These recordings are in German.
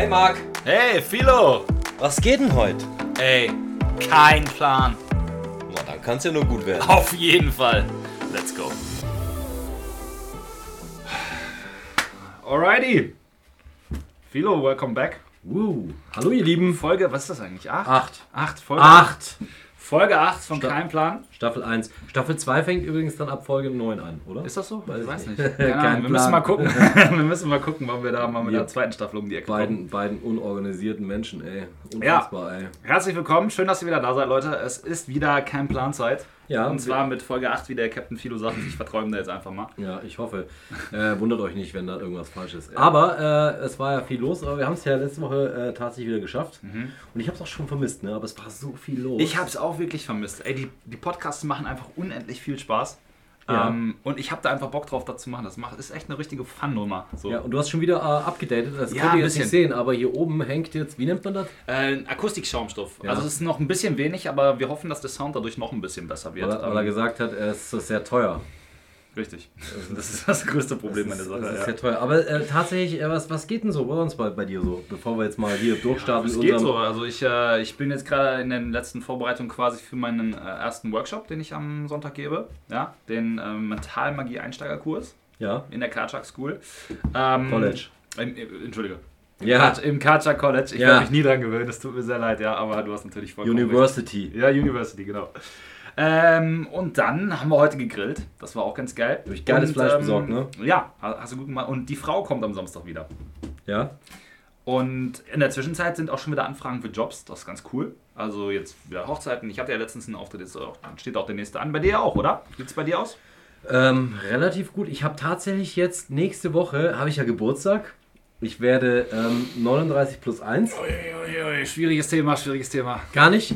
Hey Marc, Hey, Philo! was geht denn heute? Ey, kein Plan. Na, dann kann's ja nur gut werden. Auf jeden Fall. Let's go. Alrighty. Philo, welcome back. Uh, hallo ihr Lieben. Folge, was ist das eigentlich? Acht? Acht. Acht, Folge Acht. Folge 8 von Kein Plan. Staffel 1. Staffel 2 fängt übrigens dann ab Folge 9 an, oder? Ist das so? Weiß ich weiß nicht. nicht. Keine Kein Ahnung. Wir Plan. müssen mal gucken. wir müssen mal gucken, wann wir da mal mit Wir der zweiten Staffel um die Ecke kommen. beiden, beiden unorganisierten Menschen, ey. Unfassbar, ey. Herzlich willkommen, schön, dass ihr wieder da seid, Leute. Es ist wieder Kein Planzeit. Ja, Und zwar mit Folge 8, wie der Captain Philo sagt. Ich verträume da jetzt einfach mal. Ja, ich hoffe. Äh, wundert euch nicht, wenn da irgendwas falsch ist. Aber äh, es war ja viel los, aber wir haben es ja letzte Woche äh, tatsächlich wieder geschafft. Und ich habe es auch schon vermisst, ne? aber es war so viel los. Mhm. Ich habe es auch wirklich vermisst. Ey, die, die Podcasts machen einfach unendlich viel Spaß. Ja. Ähm, und ich habe da einfach Bock drauf, das zu machen. Das macht, ist echt eine richtige Fun-Nummer. So. Ja, und du hast schon wieder äh, abgedatet. Das Ja, könnt ein ihr jetzt nicht bisschen. sehen, aber hier oben hängt jetzt, wie nennt man das? Äh, ein Akustikschaumstoff. Ja. Also es ist noch ein bisschen wenig, aber wir hoffen, dass der Sound dadurch noch ein bisschen besser wird. Weil, er- weil er Ähm, gesagt hat, es ist sehr teuer. Richtig. Das ist das größte Problem Das der Sache. das ist ja. sehr teuer. Aber äh, tatsächlich, äh, was, was geht denn so bei uns bei, bei dir so? Bevor wir jetzt mal hier durchstarten. Es mit geht so. Also ich, äh, ich bin jetzt gerade in den letzten Vorbereitungen quasi für meinen äh, ersten Workshop, den ich am Sonntag gebe. Ja, den ähm, Mentalmagie-Einsteigerkurs Ja, in der Karchak School. Ähm, College. Im, im, Entschuldige. Ja, Im Karchak College. Ich Ja. werde mich nie dran gewöhnen, es tut mir sehr leid, ja, aber du hast natürlich vollkommen University. recht. Ja, University, genau. Ähm, und dann haben wir heute gegrillt. Das war auch ganz geil. Ich geiles und, Fleisch besorgt, ne? Ja, hast du gut gemacht. Und die Frau kommt am Samstag wieder. Ja, Und in der Zwischenzeit sind auch schon wieder Anfragen für Jobs. Das ist ganz cool. Also jetzt wieder Hochzeiten. Ich hatte ja letztens einen Auftritt, jetzt auch, steht auch der nächste an. Bei dir auch, oder? Sieht's bei dir aus? ähm, relativ gut. Ich habe tatsächlich jetzt nächste Woche, habe ich ja Geburtstag. Ich werde ähm, 39 plus 1. Uiuiui, schwieriges Thema, schwieriges Thema. Gar nicht.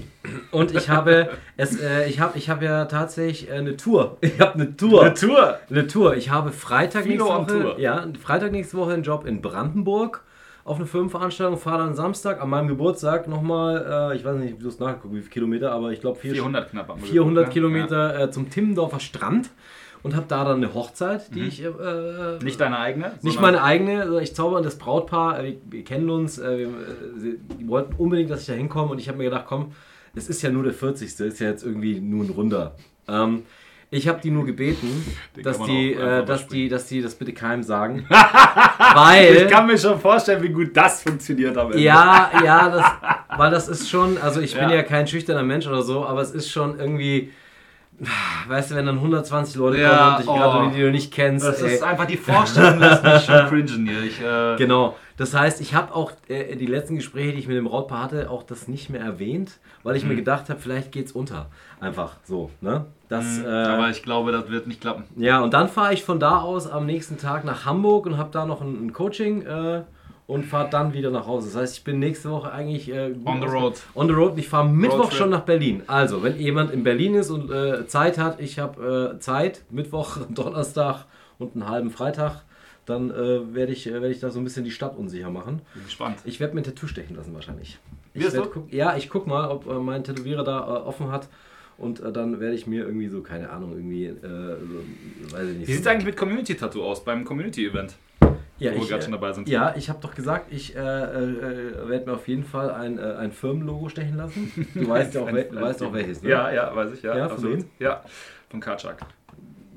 Und ich habe es, äh, ich habe, ich habe ja tatsächlich äh, eine Tour. Ich habe eine Tour. Tour! Eine Tour. Ich habe Freitag nächste Woche, Tour. ja, Freitag nächste Woche einen Job in Brandenburg auf eine Firmenveranstaltung, fahre dann Samstag an meinem Geburtstag nochmal, äh, ich weiß nicht, wie du es nachgeguckt, wie viele Kilometer, aber ich glaube 400 knapp. haben wir 400 geguckt, ne? Kilometer äh, zum Timmendorfer Strand und habe da dann eine Hochzeit, die ich äh, Ja. Nicht deine eigene? nicht meine eigene, ich zauber das Brautpaar, äh, wir, wir kennen uns, äh, wir, äh, sie, die wollten unbedingt, dass ich da hinkomme und ich habe mir gedacht, komm, es ist ja nur der 40. ist ja jetzt irgendwie nur ein Runder. Ähm, ich habe die nur gebeten, Den dass die, äh, dass die, dass die das bitte keinem sagen. weil Ich kann mir schon vorstellen, wie gut das funktioniert am Ende. ja, ja, das, weil das ist schon, also ich bin Ja. ja kein schüchterner Mensch oder so, aber es ist schon irgendwie, weißt du, wenn dann 120 Leute Ja, kommen und dich oh. gratulieren, die du nicht kennst. Das ey. ist einfach die Vorstellung, lässt mich schon cringen hier. Ich, äh, Genau. Das heißt, ich habe auch äh, die letzten Gespräche, die ich mit dem Brautpaar hatte, auch das nicht mehr erwähnt, weil ich Mhm. mir gedacht habe, vielleicht geht's unter. Einfach so, ne? Das, äh, aber ich glaube, das wird nicht klappen. ja, und dann fahre ich von da aus am nächsten Tag nach Hamburg und habe da noch ein, ein Coaching äh, und fahre dann wieder nach Hause. Das heißt, ich bin nächste Woche eigentlich äh, On the road. On the road. Ich fahre Mittwoch schon nach Berlin. Also, wenn jemand in Berlin ist und äh, Zeit hat, ich habe äh, Zeit, Mittwoch, Donnerstag und einen halben Freitag, dann äh, werde ich, äh, werd ich da so ein bisschen die Stadt unsicher machen. Bin gespannt. Ich werde mir ein Tattoo stechen lassen wahrscheinlich. Ich werd guck, ja, ich guck mal, ob äh, mein Tätowierer da offen hat. Und dann werde ich mir irgendwie so, keine Ahnung, irgendwie, so, weiß ich nicht. Wie so- sieht es eigentlich mit Community-Tattoo aus beim Community-Event? Ja, wo wir ich, gerade äh, schon dabei sind? Ja, ich habe doch gesagt, ich äh, äh, werde mir auf jeden Fall ein, äh, ein Firmenlogo stechen lassen. Du weißt ja auch, wel- du weißt auch welches, ne? Ja, ja, weiß ich, ja. Ja, von wem? Ja, von Karchak.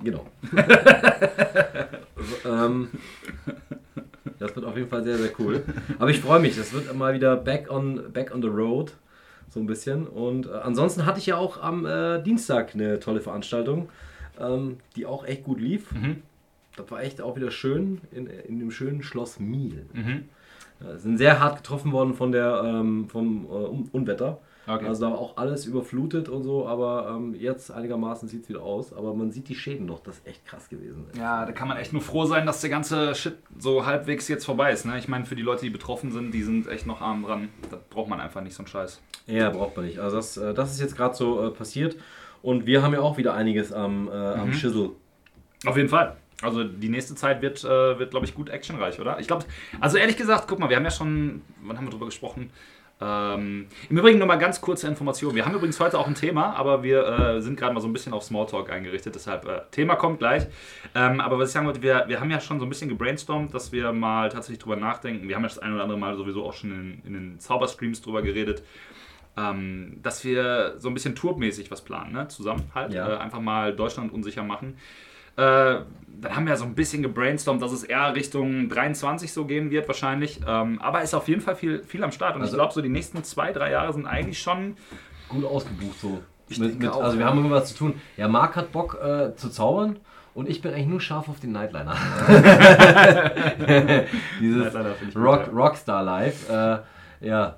Genau. ähm, das wird auf jeden Fall sehr, sehr cool. Aber ich freue mich, das wird mal wieder back on, back on the road. So ein bisschen. Und äh, ansonsten hatte ich ja auch am äh, Dienstag eine tolle Veranstaltung, ähm, die auch echt gut lief. Mhm. Das war echt auch wieder schön in, in dem schönen Schloss Miel. Mhm. Ja, sind sehr hart getroffen worden von der, ähm, vom äh, Un- Unwetter. Okay. Also da war auch alles überflutet und so, aber ähm, jetzt einigermaßen sieht es wieder aus. Aber man sieht die Schäden noch, das ist echt krass gewesen. Ja, da kann man echt nur froh sein, dass der ganze Shit so halbwegs jetzt vorbei ist. Ne? Ich meine, für die Leute, die betroffen sind, die sind echt noch arm dran. Da braucht man einfach nicht so einen Scheiß. Ja, braucht man nicht. Also das, äh, das ist jetzt gerade so äh, passiert. Und wir haben ja auch wieder einiges am, äh, am Schissel. Auf jeden Fall. Also die nächste Zeit wird, äh, wird glaube ich, gut actionreich, oder? Ich glaube, also ehrlich gesagt, guck mal, wir haben ja schon, wann haben wir drüber gesprochen? Ähm, Im Übrigen nur mal ganz kurze Information. Wir haben übrigens heute auch ein Thema, aber wir äh, sind gerade mal so ein bisschen auf Smalltalk eingerichtet. Deshalb, äh, Thema kommt gleich. Ähm, aber was ich sagen wollte, wir, wir haben ja schon so ein bisschen gebrainstormt, dass wir mal tatsächlich drüber nachdenken. Wir haben ja das ein oder andere Mal sowieso auch schon in, in den Zauberstreams drüber geredet. Ähm, dass wir so ein bisschen tourmäßig was planen, ne? zusammen halt. Ja. Äh, einfach mal Deutschland unsicher machen. Äh, dann haben wir so ein bisschen gebrainstormt, dass es eher Richtung 23 so gehen wird wahrscheinlich. Ähm, aber ist auf jeden Fall viel, viel am Start. Und Also- ich glaube, so die nächsten zwei, drei Jahre sind eigentlich schon... Gut ausgebucht so. Mit, mit, auch, also wir ja. haben irgendwas zu tun. Ja, Marc hat Bock äh, zu zaubern und ich bin eigentlich nur scharf auf den Nightliner. Dieses Nightliner Rock. Rockstar Live. Äh, ja,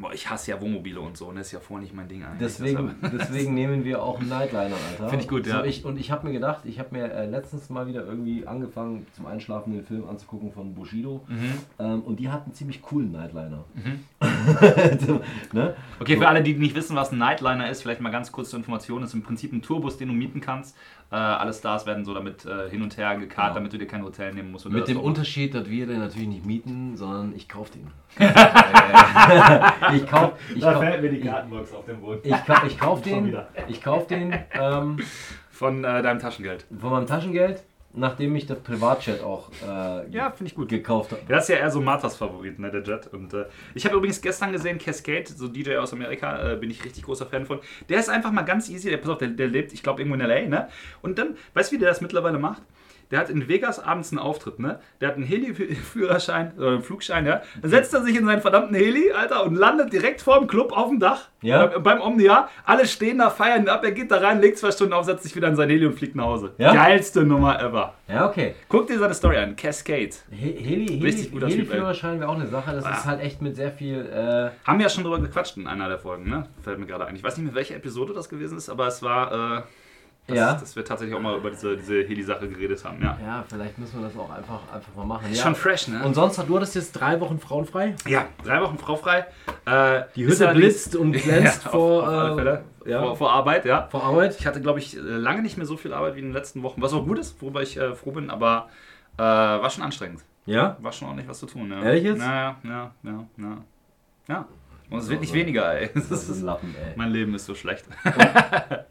Boah, ich hasse ja Wohnmobile und so. Und das ist ja vorher nicht mein Ding eigentlich. deswegen, deswegen nehmen wir auch einen Nightliner, Alter. Finde ich gut, ja. So, ich, und ich habe mir gedacht, ich habe mir äh, letztens mal wieder irgendwie angefangen, zum Einschlafen den Film anzugucken von Bushido. Mhm. Ähm, und die hatten einen ziemlich coolen Nightliner. so, ne? Okay, So. für alle, die nicht wissen, was ein Nightliner ist, vielleicht mal ganz kurz zur Information. Das ist im Prinzip ein Tourbus, den du mieten kannst. Äh, alle Stars werden so damit äh, hin und her gekarrt, Genau. damit du dir kein Hotel nehmen musst. oder Mit dem Unterschied, dass wir den natürlich nicht mieten, sondern ich kaufe den. Ich kaufe ich kauf, mir die Kartenbox auf dem Boden. ich kauf, ich kauf Schon den, ich kauf den ähm, Von äh, deinem Taschengeld. von meinem Taschengeld, nachdem ich das Privatjet auch äh, Ja, finde ich gut. gekauft habe. Das ist ja eher so Marthas Favorit, ne, der Jet. Und äh, ich habe übrigens gestern gesehen, Cascade, so DJ aus Amerika, äh, bin ich richtig großer Fan von. Der ist einfach mal ganz easy, der, pass auf, der, der lebt, ich glaube, irgendwo in L.A., ne? Und dann, weißt du, wie der das mittlerweile macht? Der hat in Vegas abends einen Auftritt, ne? Der hat einen Heli-Führerschein, oder einen Flugschein, ja? Dann setzt er sich in seinen verdammten Heli, Alter, und landet direkt vor dem Club auf dem Dach. Ja. Äh, beim Omnia. Alle stehen da, feiern ihn ab, er geht da rein, legt zwei Stunden auf, setzt sich wieder in sein Heli und fliegt nach Hause. Ja? Geilste Nummer ever. Ja, okay. Guck dir seine Story an, Cascade. He Heli, Heli, Richtig guter Typ, ey. Heli-Führerschein wäre auch eine Sache. Das Ah. ist halt echt mit sehr viel. Äh, Haben wir ja schon drüber gequatscht in einer der Folgen, ne? Fällt mir gerade ein. Ich weiß nicht mehr, welche Episode das gewesen ist, aber es war, äh, dass, Ja. dass wir tatsächlich auch mal über diese, diese Heli-Sache geredet haben, ja. ja, vielleicht müssen wir das auch einfach, einfach mal machen. Ist ja. schon fresh, ne? Und sonst, du hattest jetzt drei Wochen frauenfrei. ja, drei Wochen fraufrei. Äh, Die Hütte blitzt und glänzt Ja, auf- vor, auf alle äh, Fälle. ja. vor, vor Arbeit, ja. vor Arbeit. Ich hatte, glaube ich, äh, lange nicht mehr so viel Arbeit wie in den letzten Wochen, was auch gut ist, worüber ich äh, froh bin, aber äh, war schon anstrengend. Ja? War schon ordentlich was zu tun, ja. Ehrlich jetzt? Ja, ja, ja, ja. Ja. Und es wird nicht Also, weniger, ey. Das ist ein Lappen, ey. mein Leben ist so schlecht.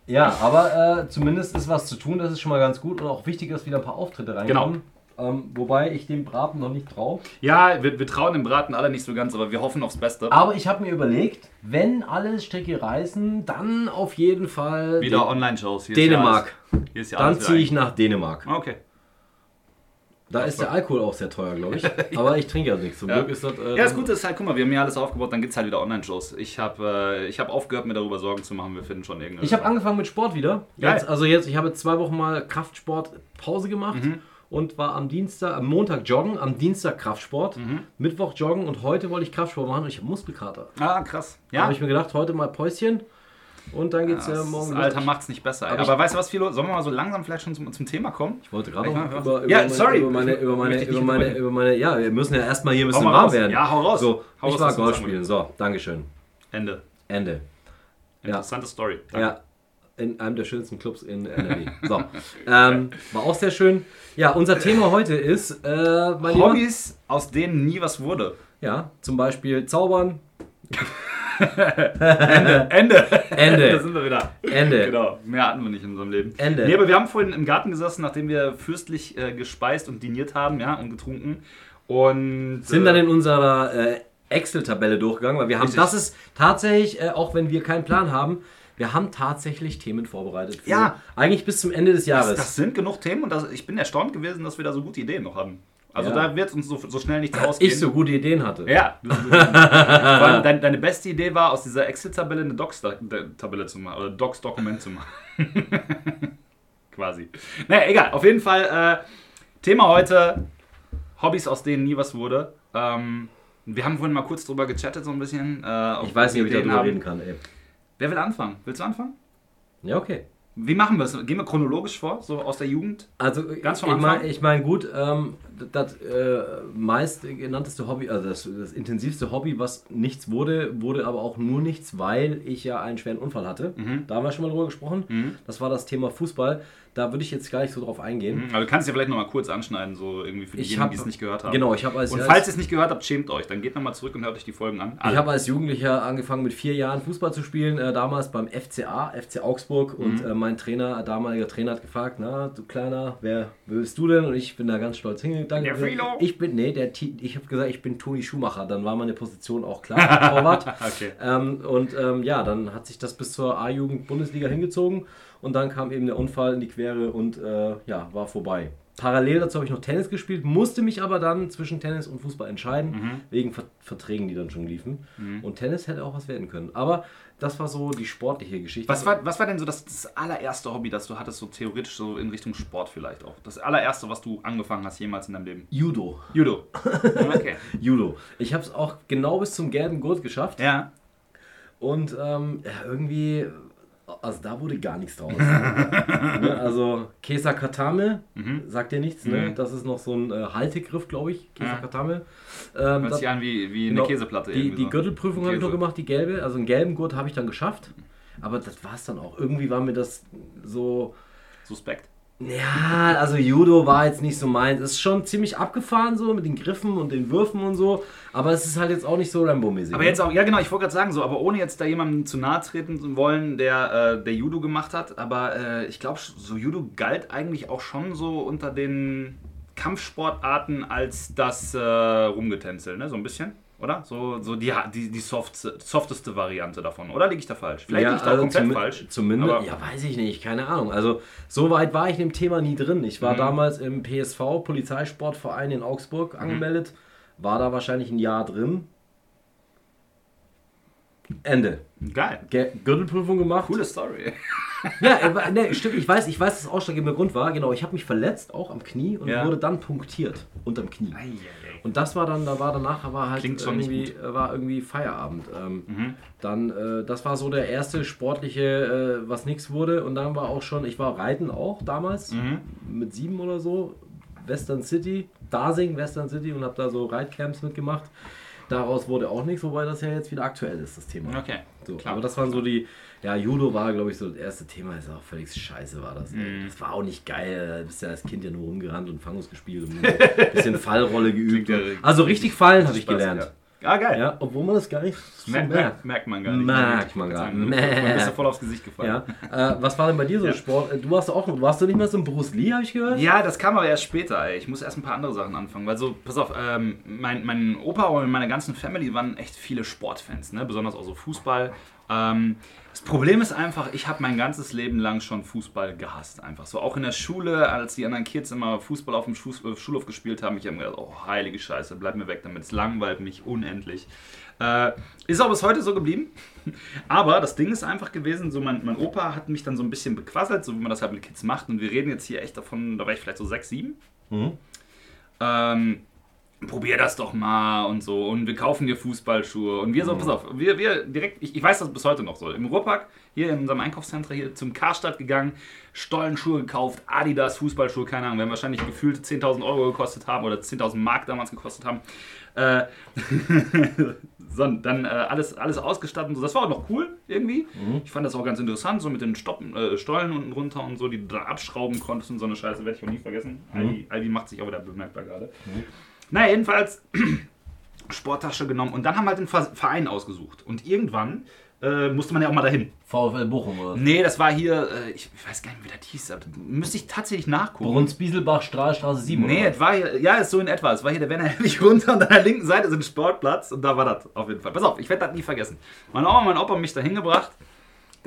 Ja, aber äh, zumindest ist was zu tun, das ist schon mal ganz gut und auch wichtig, dass wieder ein paar Auftritte reinkommen. Ähm, wobei ich dem Braten noch nicht traue. Ja, wir, wir trauen dem Braten alle nicht so ganz, aber wir hoffen aufs Beste. Aber ich habe mir überlegt, wenn alle Stricke reißen, dann auf jeden Fall Wieder Online-Shows. Dänemark. Alles, Dann ziehe ich nach Dänemark. ein- Okay. Da ist der Alkohol auch sehr teuer, glaube ich. Aber ich trinke ja nichts. Zum Ja. Glück ist das. Äh, Ja, das Gute ist halt, guck mal, wir haben ja alles aufgebaut, dann gibt es halt wieder Online-Shows. Ich habe äh, ich hab aufgehört, mir darüber Sorgen zu machen, wir finden schon irgendeine. Ich habe angefangen mit Sport wieder. Jetzt, also jetzt, ich habe zwei Wochen mal Kraftsport Pause gemacht Mhm. und war am Dienstag, am Montag joggen, am Dienstag Kraftsport, Mhm. Mittwoch joggen und heute wollte ich Kraftsport machen und ich habe Muskelkater. Ah, krass. Da Ja. habe ich mir gedacht, heute mal Päuschen und dann geht's ja, das morgen Alter los. macht's nicht besser. Aber Aber, weißt du was, Philo? Sollen wir mal so langsam vielleicht schon zum, zum Thema kommen? Ich wollte gerade noch über, über, Ja, meine, sorry. über meine, über meine, über meine, über meine, ja, wir müssen ja erstmal hier ein bisschen warm werden. Ja, hau raus. So, Hau ich raus, war Golf spielen. So, Dankeschön. Ende. Ende. Interessante Story. Danke. Ja, in einem der schönsten Clubs in NRW. So, ähm, war auch sehr schön. Ja, unser Thema heute ist, äh, Hobbys, aus denen nie was wurde. ja, zum Beispiel Zaubern, Ende. da Ende, sind wir wieder. Ende. Genau, mehr hatten wir nicht in unserem Leben. Ende. Nee, aber wir haben vorhin im Garten gesessen, nachdem wir fürstlich äh, gespeist und diniert haben, ja, und getrunken. Und Sind äh, dann in unserer äh, Excel-Tabelle durchgegangen, weil wir haben, Richtig. das ist tatsächlich, äh, auch wenn wir keinen Plan haben, wir haben tatsächlich Themen vorbereitet. Ja. Eigentlich bis zum Ende des Jahres. das, das sind genug Themen und das, ich bin erstaunt gewesen, dass wir da so gute Ideen noch haben. Also Ja. da wird uns so, so schnell nichts ausgehen. ich so gute Ideen hatte. Ja. deine, deine beste Idee war, aus dieser Excel-Tabelle eine Docs-Tabelle zu machen, oder Docs-Dokument zu machen. Quasi. Naja, egal. Auf jeden Fall, äh, Thema heute, Hobbys, aus denen nie was wurde. Ähm, wir haben vorhin mal kurz drüber gechattet, so ein bisschen. Äh, Ich weiß nicht, ob ich darüber haben. reden kann, ey. Wer will anfangen? Willst du anfangen? Ja, okay. Wie machen wir es? Gehen wir chronologisch vor, so aus der Jugend? Also Ganz vom ich Anfang? meine, ich mein, gut, ähm, das äh, meist genannteste Hobby, also das, das intensivste Hobby, was nichts wurde, wurde aber auch nur nichts, weil ich ja einen schweren Unfall hatte. Mhm. Da haben wir schon mal drüber gesprochen. Das war das Thema Fußball. Da würde ich jetzt gar nicht so drauf eingehen. Aber du kannst ja vielleicht nochmal kurz anschneiden, so irgendwie für diejenigen, hab- die es nicht gehört haben. Genau, ich habe als, Und falls ihr es nicht gehört habt, schämt euch. Dann geht nochmal zurück und hört euch die Folgen an. Ich habe als Jugendlicher angefangen mit vier Jahren Fußball zu spielen, äh, damals beim FCA, FC Augsburg. Und Mhm. äh, mein Trainer, damaliger Trainer, hat gefragt: Na, du Kleiner, wer willst du denn? Und ich bin da ganz stolz hingegangen. Der Philo. Ich bin, nee, der, ich habe gesagt, ich bin Toni Schumacher. Dann war meine Position auch klar, Torwart. Okay. Ähm, und ähm, ja, dann hat sich das bis zur A-Jugend-Bundesliga hingezogen. Und dann kam eben der Unfall in die Quere und äh, ja, war vorbei. Parallel dazu habe ich noch Tennis gespielt, musste mich aber dann zwischen Tennis und Fußball entscheiden, Mhm. wegen Ver Verträgen, die dann schon liefen. Und Tennis hätte auch was werden können. Aber das war so die sportliche Geschichte. Was war, was war denn so das, das allererste Hobby, das du hattest, so theoretisch so in Richtung Sport vielleicht auch? Das allererste, was du angefangen hast jemals in deinem Leben? Judo. Judo. Okay. Judo. Ich habe es auch genau bis zum gelben Gurt geschafft. Ja. Und ähm, ja, irgendwie, also da wurde gar nichts draus. ne? Also Kesa Katame, sagt dir nichts, ne? Mhm. Das ist noch so ein äh, Haltegriff, glaube ich. Kesa Ja. Katame. Ähm, Hört sich an wie, wie genau, eine Käseplatte. Die, die so. Gürtelprüfung habe ich noch gemacht, die gelbe. Also einen gelben Gurt habe ich dann geschafft. Aber das war es dann auch. Irgendwie war mir das so. Suspekt. Ja, also Judo war jetzt nicht so meins. Ist schon ziemlich abgefahren so mit den Griffen und den Würfen und so. Aber es ist halt jetzt auch nicht so Rambo-mäßig. Aber ne? jetzt auch, ja genau, ich wollte gerade sagen so, aber ohne jetzt da jemandem zu nahe treten zu wollen, der, äh, der Judo gemacht hat, aber äh, ich glaube, so Judo galt eigentlich auch schon so unter den Kampfsportarten als das äh, Rumgetänzel, ne, so ein bisschen, oder? So, so die, die, die soft, softeste Variante davon, oder liege ich da falsch? Vielleicht liege ich da also komplett zumi- falsch. Zumindest, aber- ja, weiß ich nicht, keine Ahnung. Also, so weit war ich in dem Thema nie drin. Ich Mhm. war damals im PSV, Polizeisportverein in Augsburg, Mhm. angemeldet. War da wahrscheinlich ein Jahr drin. Ende. Geil. Ge Gürtelprüfung gemacht. Coole Story. Ja, ne, stimmt. Ich weiß, ich weiß, dass das ausschlaggebende Grund war. Genau, ich habe mich verletzt, auch am Knie und Ja. wurde dann punktiert unterm Knie. Eieiei. Und das war dann, da war danach war halt Klingt irgendwie, äh, war irgendwie Feierabend. Ähm, Mhm. Dann, äh, das war so der erste sportliche, äh, was nichts wurde. Und dann war auch schon, ich war reiten auch damals, Mhm. mit sieben oder so, Western City, Dasing, Western City und habe da so Reitcamps mitgemacht. Daraus wurde auch nichts, wobei das ja jetzt wieder aktuell ist, das Thema. Okay, So, klar. aber das waren so die, ja, Judo war, glaube ich, so das erste Thema, ist auch völlig scheiße, war das. Mhm. Das war auch nicht geil, da bist ja als Kind ja nur rumgerannt und Fangus gespielt und ein bisschen Fallrolle geübt. Und- also richtig fallen habe ich gelernt. Ja. Ah, geil. Ja, obwohl man das gar nicht so Merkt, merkt. merkt, man gar nicht. Merkt man gar nicht. nicht. Man ist ja voll aufs Gesicht gefallen. Ja. Äh, was war denn bei dir so Ja. Sport? Äh, Du warst auch, warst du nicht mehr so ein Bruce Lee, habe ich gehört? Ja, das kam aber erst später. Ey. Ich muss erst ein paar andere Sachen anfangen. Weil so, pass auf, ähm, mein, mein Opa und meine ganzen Family waren echt viele Sportfans, ne? besonders auch so Fußball. Ähm, das Problem ist einfach, ich habe mein ganzes Leben lang schon Fußball gehasst. Einfach so. Auch in der Schule, als die anderen Kids immer Fußball auf dem äh, Schulhof gespielt haben, ich habe mir gedacht, oh, heilige Scheiße, bleib mir weg damit. Es langweilt mich unendlich. Äh, ist auch bis heute so geblieben. Aber das Ding ist einfach gewesen, so mein, mein Opa hat mich dann so ein bisschen bequasselt, so wie man das halt mit Kids macht. Und wir reden jetzt hier echt davon, da war ich vielleicht so sechs, sieben. Mhm. Ähm, probier das doch mal und so. Und wir kaufen dir Fußballschuhe. Und wir so, pass auf, wir, wir direkt, ich, ich weiß das bis heute noch so. Im Ruhrpark, hier in unserem Einkaufszentrum, hier zum Karstadt gegangen, Stollenschuhe gekauft, Adidas Fußballschuhe, keine Ahnung, werden wahrscheinlich gefühlt 10.000 Euro gekostet haben oder 10.000 Mark damals gekostet haben. Äh, so, dann äh, alles, alles ausgestattet und so. Das war auch noch cool irgendwie. Ich fand das auch ganz interessant, so mit den Stoppen, äh, Stollen unten runter und so, die du da abschrauben konntest und so eine Scheiße, werde ich auch nie vergessen. Aldi, Aldi macht sich auch wieder bemerkbar gerade. Naja, jedenfalls Sporttasche genommen und dann haben wir halt den Ver- Verein ausgesucht. Und irgendwann äh, musste man ja auch mal dahin. VfL Bochum oder? Nee, das war hier, äh, ich weiß gar nicht, wie das hieß, aber müsste ich tatsächlich nachgucken. Brunsbieselbach, Strahlstraße 7 Nee, oder? es war hier, ja, ist so in etwa. Es war hier der Werner Helwig runter und an der linken Seite ist ein Sportplatz und da war das auf jeden Fall. Pass auf, ich werde das nie vergessen. Meine Oma und mein Opa haben mich da hingebracht.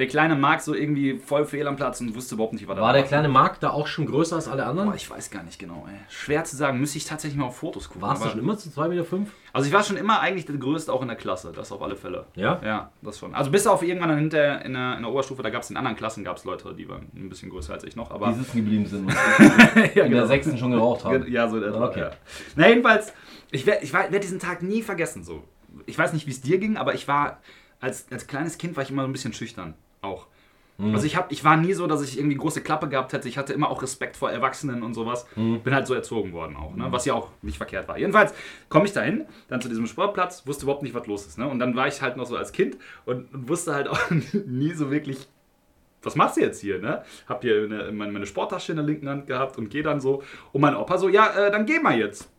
Der kleine Marc so irgendwie voll fehl am Platz und wusste überhaupt nicht, was da War der kleine Markt da auch schon größer als alle anderen? Boah, ich weiß gar nicht genau, ey. Schwer zu sagen, müsste ich tatsächlich mal auf Fotos gucken. Warst du schon immer zu 2,5 Meter? Fünf? Also ich war schon immer eigentlich der Größte auch in der Klasse, das auf alle Fälle. Ja? Ja, das schon. Also bis auf irgendwann dann hinter in der, in der Oberstufe, da gab es in anderen Klassen gab es Leute, die waren ein bisschen größer als ich noch, aber Die sitzen geblieben sind ja, in der sechsten schon geraucht haben. Ja, so in etwa. Okay. Ja. Na jedenfalls, ich werde ich werd diesen Tag nie vergessen. So. Ich weiß nicht, wie es dir ging, aber ich war als, als kleines Kind war ich immer so ein bisschen schüchtern auch. Also ich, hab, ich war nie so, dass ich irgendwie große Klappe gehabt hätte. Ich hatte immer auch Respekt vor Erwachsenen und sowas. Bin halt so erzogen worden auch, ne? was ja auch nicht verkehrt war. Jedenfalls komme ich dahin, dann zu diesem Sportplatz, wusste überhaupt nicht, was los ist. Ne? Und dann war ich halt noch so als Kind und, und wusste halt auch nie so wirklich, was machst du jetzt hier? Ne? Hab hier eine, meine, meine Sporttasche in der linken Hand gehabt und gehe dann so. Und mein Opa so, ja, äh, dann geh mal jetzt.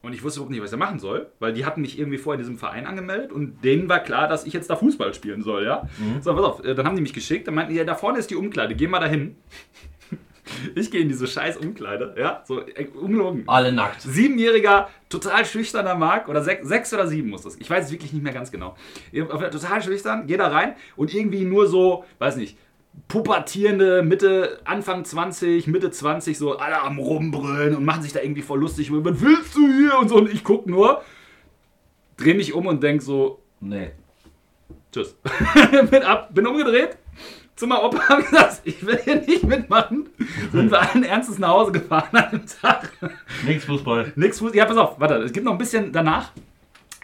Und ich wusste überhaupt nicht, was er machen soll, weil die hatten mich irgendwie vorher in diesem Verein angemeldet und denen war klar, dass ich jetzt da Fußball spielen soll, ja. So, pass auf, äh, dann haben die mich geschickt, dann meinten die, ja, da vorne ist die Umkleide, geh mal dahin. Ich gehe in diese scheiß Umkleide, ja, so äh, ungelogen. Alle nackt. Siebenjähriger, total schüchterner Mark, oder sechs, sechs oder sieben muss das. Ich weiß es wirklich nicht mehr ganz genau. Total schüchtern, geh da rein und irgendwie nur so, weiß nicht, pubertierende Mitte, Anfang 20, Mitte 20, so alle am Rumbrüllen und machen sich da irgendwie voll lustig. Was willst du hier? Und so. Und ich guck nur, dreh mich um und denk so, Nee. tschüss. bin ab, bin umgedreht. Zu meinem Opa hab gesagt, ich will hier nicht mitmachen. Sind wir allen Ernstes nach Hause gefahren an dem Tag. Nix Fußball. Nix Fuß. Ja, pass auf, warte, es gibt noch ein bisschen danach.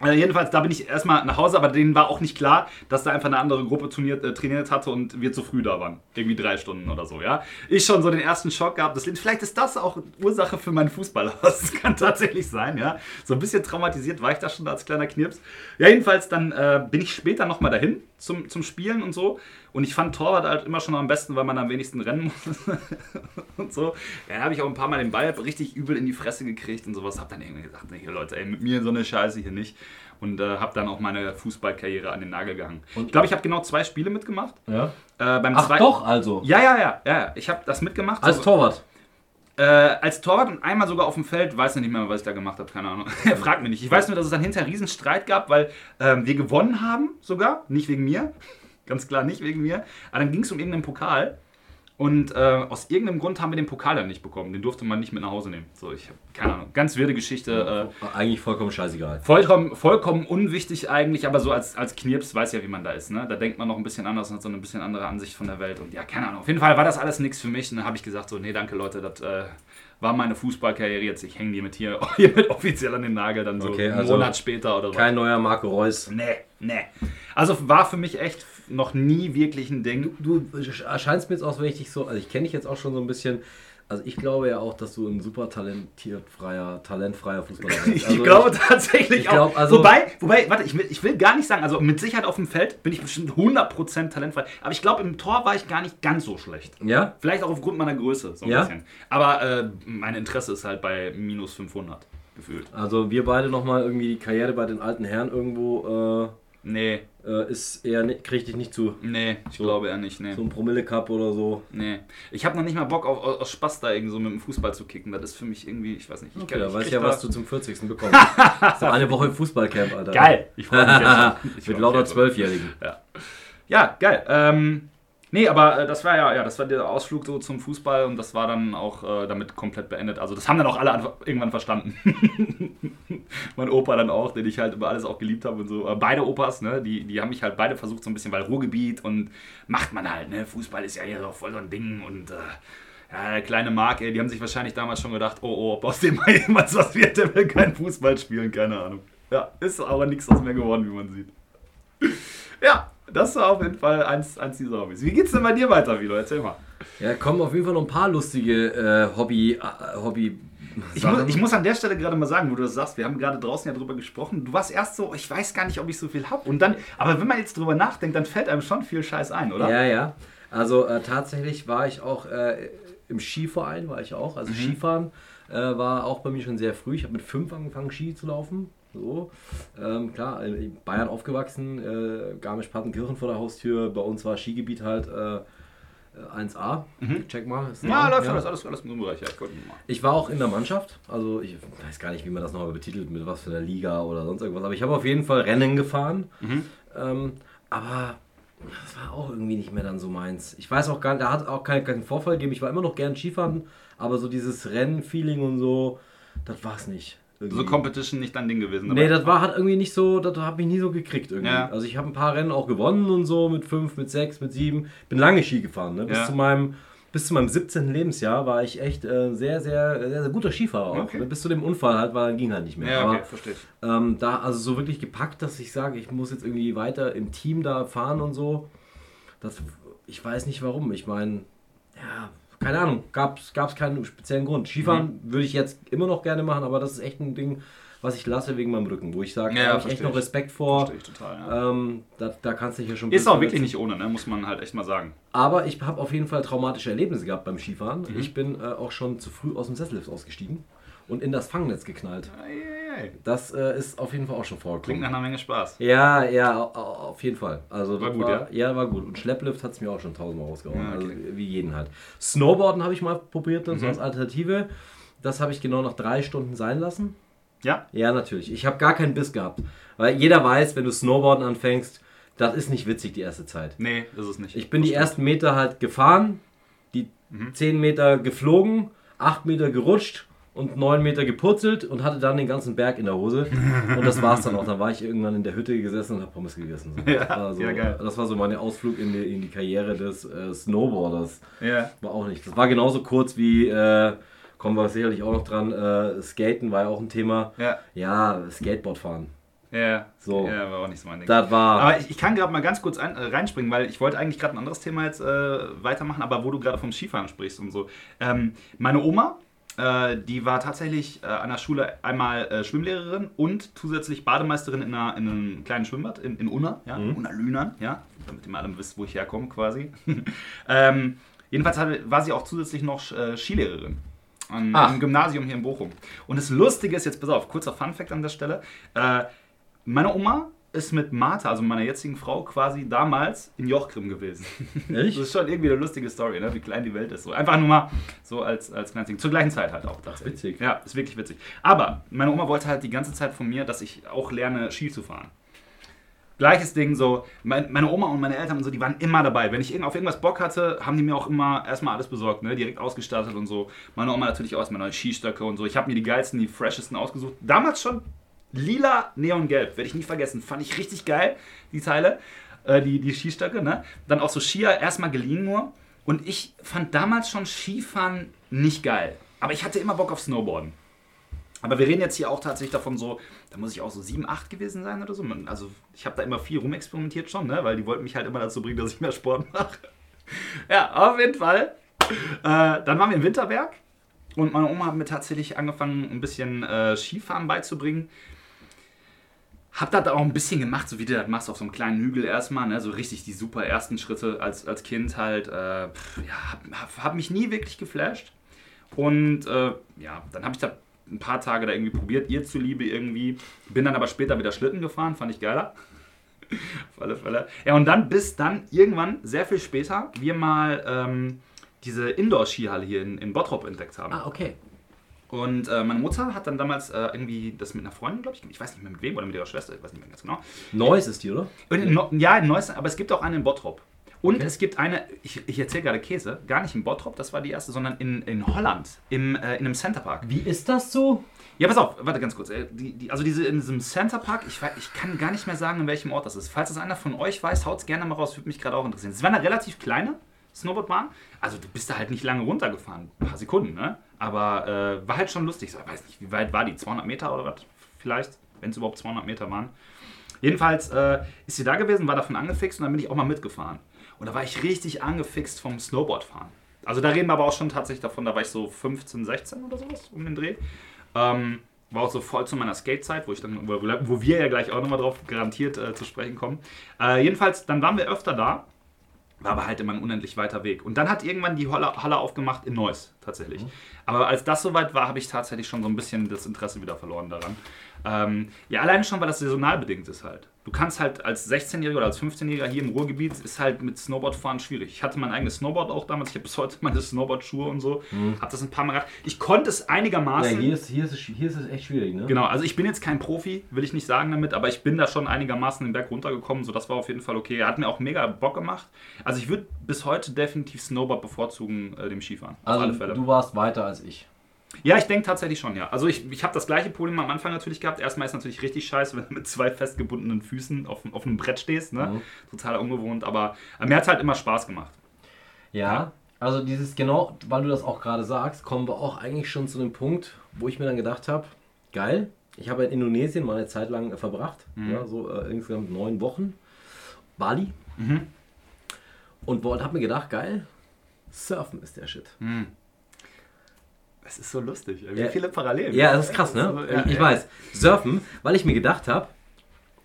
Äh, jedenfalls, da bin ich erstmal nach Hause, aber denen war auch nicht klar, dass da einfach eine andere Gruppe trainiert, äh, trainiert hatte und wir zu früh da waren. Irgendwie drei Stunden oder so, ja. Ich schon so den ersten Schock gehabt. Das, vielleicht ist das auch Ursache für meinen Fußball. Das kann tatsächlich sein, ja. So ein bisschen traumatisiert war ich da schon als kleiner Knirps. Ja, jedenfalls, dann äh, bin ich später nochmal dahin zum, zum Spielen und so. Und ich fand Torwart halt immer schon am besten, weil man am wenigsten rennen muss und so. Ja, da habe ich auch ein paar Mal den Ball richtig übel in die Fresse gekriegt und sowas. Hab dann irgendwie gesagt, nee, Leute, ey, mit mir so eine Scheiße hier nicht. Und äh, habe dann auch meine Fußballkarriere an den Nagel gehangen. Und- ich glaube, ich habe genau zwei Spiele mitgemacht. Ja. Äh, beim Ach doch, also. Ja, ja, ja, ja. Ich habe das mitgemacht. Als So- Torwart. äh, als Torwart und einmal sogar auf dem Feld, weiß nicht mehr, was ich da gemacht habe, keine Ahnung. Er fragt mich nicht. Ich weiß nur, dass es dann hinterher riesen Streit gab, weil ähm, wir gewonnen haben sogar, nicht wegen mir. Ganz klar nicht wegen mir. Aber dann ging es um irgendeinen Pokal. Und äh, aus irgendeinem Grund haben wir den Pokal dann nicht bekommen. Den durfte man nicht mit nach Hause nehmen. So, ich habe keine Ahnung. Ganz wirde Geschichte. Äh, Eigentlich vollkommen scheißegal. vollkommen, vollkommen unwichtig eigentlich, aber so als, als Knirps weiß ja, wie man da ist. Ne? Da denkt man noch ein bisschen anders und hat so eine bisschen andere Ansicht von der Welt. Und ja, keine Ahnung. Auf jeden Fall war das alles nichts für mich. Und dann habe ich gesagt, so, nee, danke Leute, das äh, war meine Fußballkarriere jetzt. Ich hänge die mit hier, hier mit offiziell an den Nagel dann so Okay, einen also Monat später oder so. Kein neuer Marco Reus. Nee, nee. Also war für mich echt noch nie wirklich ein Ding. Du erscheinst mir jetzt auch so richtig so, also ich kenne dich jetzt auch schon so ein bisschen. Also ich glaube ja auch, dass du ein super talentiert freier, talentfreier Fußballer bist. Ich Also glaube tatsächlich ich glaub, auch. also- wobei, wobei, warte, ich will, ich will gar nicht sagen, also mit Sicherheit auf dem Feld bin ich bestimmt 100% talentfrei. Aber ich glaube, im Tor war ich gar nicht ganz so schlecht. Ja? Vielleicht auch aufgrund meiner Größe, so ein Ja? bisschen. Aber äh, mein Interesse ist halt bei minus 500 gefühlt. Also wir beide nochmal irgendwie die Karriere bei den alten Herren irgendwo Nee, äh, ist eher nicht, krieg ich nicht zu. nee, ich So. glaube eher nicht, nee. So ein Promille-Cup oder so. Nee. Ich habe noch nicht mal Bock auf, aus Spaß da irgendwie so mit dem Fußball zu kicken. Das ist für mich irgendwie, ich weiß nicht. Ich, Okay, da krieg ja, was du zum 40. bekommst. ist eine Woche im Fußballcamp, Alter. Geil! Ich freue mich jetzt Mit lauter. Zwölfjährigen. Ja, geil. Ähm, nee, aber äh, das war ja, ja, das war der Ausflug so zum Fußball und das war dann auch äh, damit komplett beendet. Also das haben dann auch alle irgendwann verstanden. mein Opa dann auch, den ich halt über alles auch geliebt habe und so. Äh, beide Opas, ne, die, die haben mich halt beide versucht so ein bisschen, weil Ruhrgebiet und macht man halt, ne, Fußball ist ja hier so voll so ein Ding und äh, ja, der kleine Marc, ey, die haben sich wahrscheinlich damals schon gedacht, oh, oh, ob aus dem mal jemals was wird, der will keinen Fußball spielen, keine Ahnung. Ja, ist aber nichts aus mir geworden, wie man sieht. Ja, das war auf jeden Fall eins, eins dieser Hobbys. Wie geht's denn bei dir weiter, Vilo? Erzähl mal. Ja, kommen auf jeden Fall noch ein paar lustige äh, Hobby, äh, Hobby Ich, mu ich muss an der Stelle gerade mal sagen, wo du das sagst, wir haben gerade draußen ja drüber gesprochen. Du warst erst so, ich weiß gar nicht, ob ich so viel habe. Und dann, aber wenn man jetzt drüber nachdenkt, dann fällt einem schon viel Scheiß ein, oder? Ja, ja. Also äh, tatsächlich war ich auch äh, im Skiverein, war ich auch. Also Mhm. Skifahren äh, war auch bei mir schon sehr früh. Ich habe mit fünf angefangen, Ski zu laufen. So. Ähm, klar, in Bayern aufgewachsen, äh, Garmisch-Partenkirchen vor der Haustür. Bei uns war Skigebiet halt äh, 1A. Check mal. Mhm. Ja, läuft alles, alles, alles im Bereich. Ja, ich war auch in der Mannschaft, also ich weiß gar nicht, wie man das nochmal betitelt, mit was für einer Liga oder sonst irgendwas, aber ich habe auf jeden Fall Rennen gefahren. Ähm, aber das war auch irgendwie nicht mehr dann so meins. Ich weiß auch gar nicht, da hat auch keinen keinen Vorfall gegeben. Ich war immer noch gern Skifahren, aber so dieses Rennen-Feeling und so, das war es nicht. Irgendwie. So Competition nicht dein Ding gewesen. Nee, das war halt irgendwie nicht so, das hat mich nie so gekriegt irgendwie. Ja. Also ich habe ein paar Rennen auch gewonnen und so, mit 5, mit 6, mit 7. Bin lange Ski gefahren, ne? Bis Ja. zu meinem bis zu meinem 17. Lebensjahr war ich echt äh, sehr, sehr, sehr, sehr guter Skifahrer auch. Okay. Ne? Bis zu dem Unfall halt, weil ging halt nicht mehr. ja, Aber okay, verstehe ich. ähm, da also so wirklich gepackt, dass ich sage, ich muss jetzt irgendwie weiter im Team da fahren und so. Das ich weiß nicht warum. Ich meine, ja, keine Ahnung, gab es keinen speziellen Grund. Skifahren Mhm. würde ich jetzt immer noch gerne machen, aber das ist echt ein Ding, was ich lasse wegen meinem Rücken, wo ich sage, Ja, da habe ich echt noch. Respekt vor. Verstehe ich total, ja. Ähm, da, da kannst du dich ja schon Ist auch wirklich nicht ohne, ne? muss man halt echt mal sagen. Aber ich habe auf jeden Fall traumatische Erlebnisse gehabt beim Skifahren. Mhm. Ich bin äh, auch schon zu früh aus dem Sessellift ausgestiegen und in das Fangnetz geknallt. Das äh, ist auf jeden Fall auch schon Klingt vorgekommen. nach einer Menge Spaß. Ja, ja, au- au- auf jeden Fall. Also War das gut, war, ja? war gut. Und Schlepplift hat es mir auch schon tausendmal rausgehauen. Ja, okay. Also wie jeden halt. Snowboarden habe ich mal probiert, dann so Mhm. als Alternative. Das habe ich genau nach drei Stunden sein lassen. Ja? Ja, natürlich. Ich habe gar keinen Biss gehabt. Weil jeder weiß, wenn du Snowboarden anfängst, das ist nicht witzig die erste Zeit. Nee, ist es nicht. Ich bin die ersten Meter halt gefahren, die Mhm. 10 Meter geflogen, 8 Meter gerutscht und 9 Meter gepurzelt und hatte dann den ganzen Berg in der Hose. Und das war's dann auch. Dann war ich irgendwann in der Hütte gesessen und habe Pommes gegessen. So. Ja, das, war so, ja, geil. das war so mein Ausflug in die, in die Karriere des äh, Snowboarders. Ja. War auch nicht. Das war genauso kurz wie, äh, kommen wir sicherlich auch noch dran, äh, Skaten war ja auch ein Thema. Ja. Ja, Skateboard fahren. Ja. So. Ja, war auch nicht so mein Ding. Das war. Aber ich, ich kann gerade mal ganz kurz ein, äh, reinspringen, weil ich wollte eigentlich gerade ein anderes Thema jetzt äh, weitermachen, aber wo du gerade vom Skifahren sprichst und so. Ähm, meine Oma, äh, die war tatsächlich äh, an der Schule einmal äh, Schwimmlehrerin und zusätzlich Bademeisterin in, einer, in einem kleinen Schwimmbad in, in Unna, ja, Mhm. Unna Lünern, ja, damit ihr mal alle wisst, wo ich herkomme quasi. ähm, jedenfalls hatte, war sie auch zusätzlich noch äh, Skilehrerin. An, am Gymnasium hier in Bochum. Und das Lustige ist jetzt, pass auf, kurzer Fun-Fact an der Stelle. Äh, meine Oma ist mit Martha, also meiner jetzigen Frau, quasi damals in Jochgrim gewesen. Ehrlich? Das ist schon irgendwie eine lustige Story, ne? wie klein die Welt ist. So. Einfach nur mal so als, als kleines Ding. Zur gleichen Zeit halt auch tatsächlich. witzig. Ja, ist wirklich witzig. Aber meine Oma wollte halt die ganze Zeit von mir, dass ich auch lerne, Ski zu fahren. Gleiches Ding, so, mein, meine Oma und meine Eltern und so, die waren immer dabei. Wenn ich irgend- auf irgendwas Bock hatte, haben die mir auch immer erstmal alles besorgt, ne? direkt ausgestattet und so. Meine Oma natürlich auch erstmal neue Skistöcke und so. Ich habe mir die geilsten, die freshesten ausgesucht. Damals schon lila, neongelb, werde ich nie vergessen. Fand ich richtig geil, die Teile, äh, die, die Skistöcke. Ne? Dann auch so Skier, erstmal geliehen nur. Und ich fand damals schon Skifahren nicht geil. Aber ich hatte immer Bock auf Snowboarden. Aber wir reden jetzt hier auch tatsächlich davon so, da muss ich auch so 7, 8 gewesen sein oder so. Also ich habe da immer viel rumexperimentiert schon, ne? weil die wollten mich halt immer dazu bringen, dass ich mehr Sport mache. Ja, auf jeden Fall. Äh, dann waren wir im Winterberg und meine Oma hat mir tatsächlich angefangen, ein bisschen äh, Skifahren beizubringen. Hab das auch ein bisschen gemacht, so wie du das machst, auf so einem kleinen Hügel erstmal, ne? so richtig die super ersten Schritte als, als Kind halt. Äh, ja, hab, hab, hab mich nie wirklich geflasht. Und äh, ja, dann habe ich da ein paar Tage da irgendwie probiert, ihr zuliebe irgendwie. Bin dann aber später wieder Schlitten gefahren, fand ich geiler. Auf alle Fälle. Ja, und dann bis dann irgendwann, sehr viel später, wir mal ähm, diese Indoor-Skihalle hier in, in Bottrop entdeckt haben. Ah, okay. Und äh, meine Mutter hat dann damals äh, irgendwie das mit einer Freundin, glaube ich, ich weiß nicht mehr mit wem oder mit ihrer Schwester, ich weiß nicht mehr ganz genau. Neues ist die, oder? In, Neu- ja, in Neuss, aber es gibt auch eine in Bottrop. Und Okay. es gibt eine, ich, ich erzähle gerade Käse, gar nicht in Bottrop, das war die erste, sondern in, in Holland, im, äh, in einem Centerpark. Wie ist das so? Ja, pass auf, warte ganz kurz. äh, Die, die, also diese in diesem Centerpark, ich, ich kann gar nicht mehr sagen, in welchem Ort das ist. Falls es einer von euch weiß, haut es gerne mal raus, würde mich gerade auch interessieren. Es war eine relativ kleine Snowboardbahn. Also du bist da halt nicht lange runtergefahren, ein paar Sekunden, ne? Aber äh, war halt schon lustig. Ich weiß nicht, wie weit war die? 200 Meter oder was? Vielleicht, wenn es überhaupt 200 Meter waren. Jedenfalls äh, ist sie da gewesen, war davon angefixt und dann bin ich auch mal mitgefahren. Und da war ich richtig angefixt vom Snowboardfahren. Also da reden wir aber auch schon tatsächlich davon, da war ich so 15, 16 oder sowas um den Dreh. Ähm, war auch so voll zu meiner Skate-Zeit, wo ich dann, wo wir ja gleich auch nochmal drauf garantiert äh, zu sprechen kommen. Äh, jedenfalls, dann waren wir öfter da, war aber halt immer ein unendlich weiter Weg. Und dann hat irgendwann die Halle, aufgemacht in Neuss tatsächlich. Aber als das soweit war, habe ich tatsächlich schon so ein bisschen das Interesse wieder verloren daran. Ähm, ja, alleine schon, weil das saisonal bedingt ist halt. Du kannst halt als 16-Jähriger oder als 15-Jähriger hier im Ruhrgebiet, ist halt mit Snowboardfahren schwierig. Ich hatte mein eigenes Snowboard auch damals, ich habe bis heute meine Snowboard-Schuhe und so, habe das ein paar Mal gemacht. Ich konnte es Ja, einigermaßen. hier ist, hier, ist es, hier ist es echt schwierig, ne? Genau, also ich bin jetzt kein Profi, will ich nicht sagen damit, aber ich bin da schon einigermaßen den Berg runtergekommen, so das war auf jeden Fall okay. Hat mir auch mega Bock gemacht. Also ich würde bis heute definitiv Snowboard bevorzugen äh, dem Skifahren. Auf alle Also Fälle. du warst weiter als ich. Ja, ich denke tatsächlich schon, ja. Also ich, ich habe das gleiche Problem am Anfang natürlich gehabt. Erstmal ist natürlich richtig scheiße, wenn du mit zwei festgebundenen Füßen auf, auf einem Brett stehst, ne? Mhm. Total ungewohnt, aber äh, mir hat halt immer Spaß gemacht. Ja, also dieses genau, weil du das auch gerade sagst, kommen wir auch eigentlich schon zu dem Punkt, wo ich mir dann gedacht habe, geil, ich habe in Indonesien mal eine Zeit lang äh, verbracht, Mhm. ja, so äh, insgesamt neun Wochen, Bali. Mhm. und wollte, hab mir gedacht, geil, Surfen ist der Shit. Es ist so lustig. Wie Ja. viele Parallelen. Ja, das ist krass, ne? Also, ja, ich ja. weiß. Surfen, weil ich mir gedacht habe,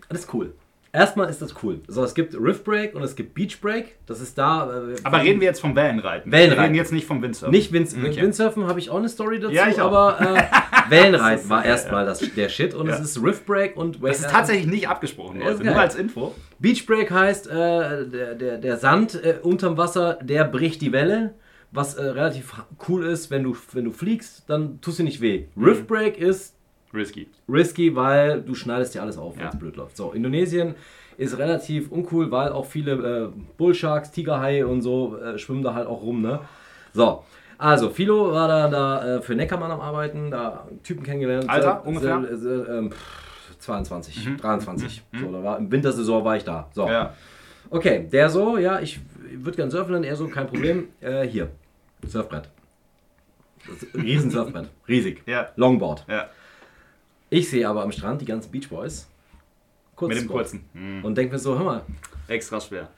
das ist cool. Erstmal ist das cool. So, es gibt Riff Break und es gibt Beach Break. Das ist da. Äh, Aber reden wir jetzt vom Wellenreiten. Wellenreiten. Wir reden jetzt nicht vom Windsurfen. Nicht Wind, Okay. Windsurfen habe ich auch eine Story dazu, Ja, ich auch. aber äh, Wellenreiten war erstmal das, der Shit und Ja. es ist Riff Break und Das ist tatsächlich nicht abgesprochen, Leute. Nur als Info. Beach Break heißt, äh, der, der, der Sand äh, unterm Wasser, der bricht die Welle. Was äh, relativ cool ist, wenn du, wenn du fliegst, dann tust du nicht weh. Mhm. Riff Break ist Risky. risky, weil du schneidest dir alles auf, wenn Ja. es blöd läuft. So, Indonesien ist relativ uncool, weil auch viele äh, Bullsharks, Tigerhaie und so äh, schwimmen da halt auch rum, ne? So, also Philo war da, da äh, für Neckermann am Arbeiten, da Typen kennengelernt. Alter, ungefähr? Sehr, sehr, ähm, pff, 22, 23. So, da war, im Wintersaison war ich da. So. Ja. Okay, der so, ja, ich würde gern surfen, dann er so, kein Problem. Äh, hier, Surfbrett. Riesen Surfbrett, riesig. Ja. Longboard. Ja. Ich sehe aber am Strand die ganzen Beach Boys. Kurz Mit dem kurzen. Mhm. Und denke mir so, hör mal, Extra schwer.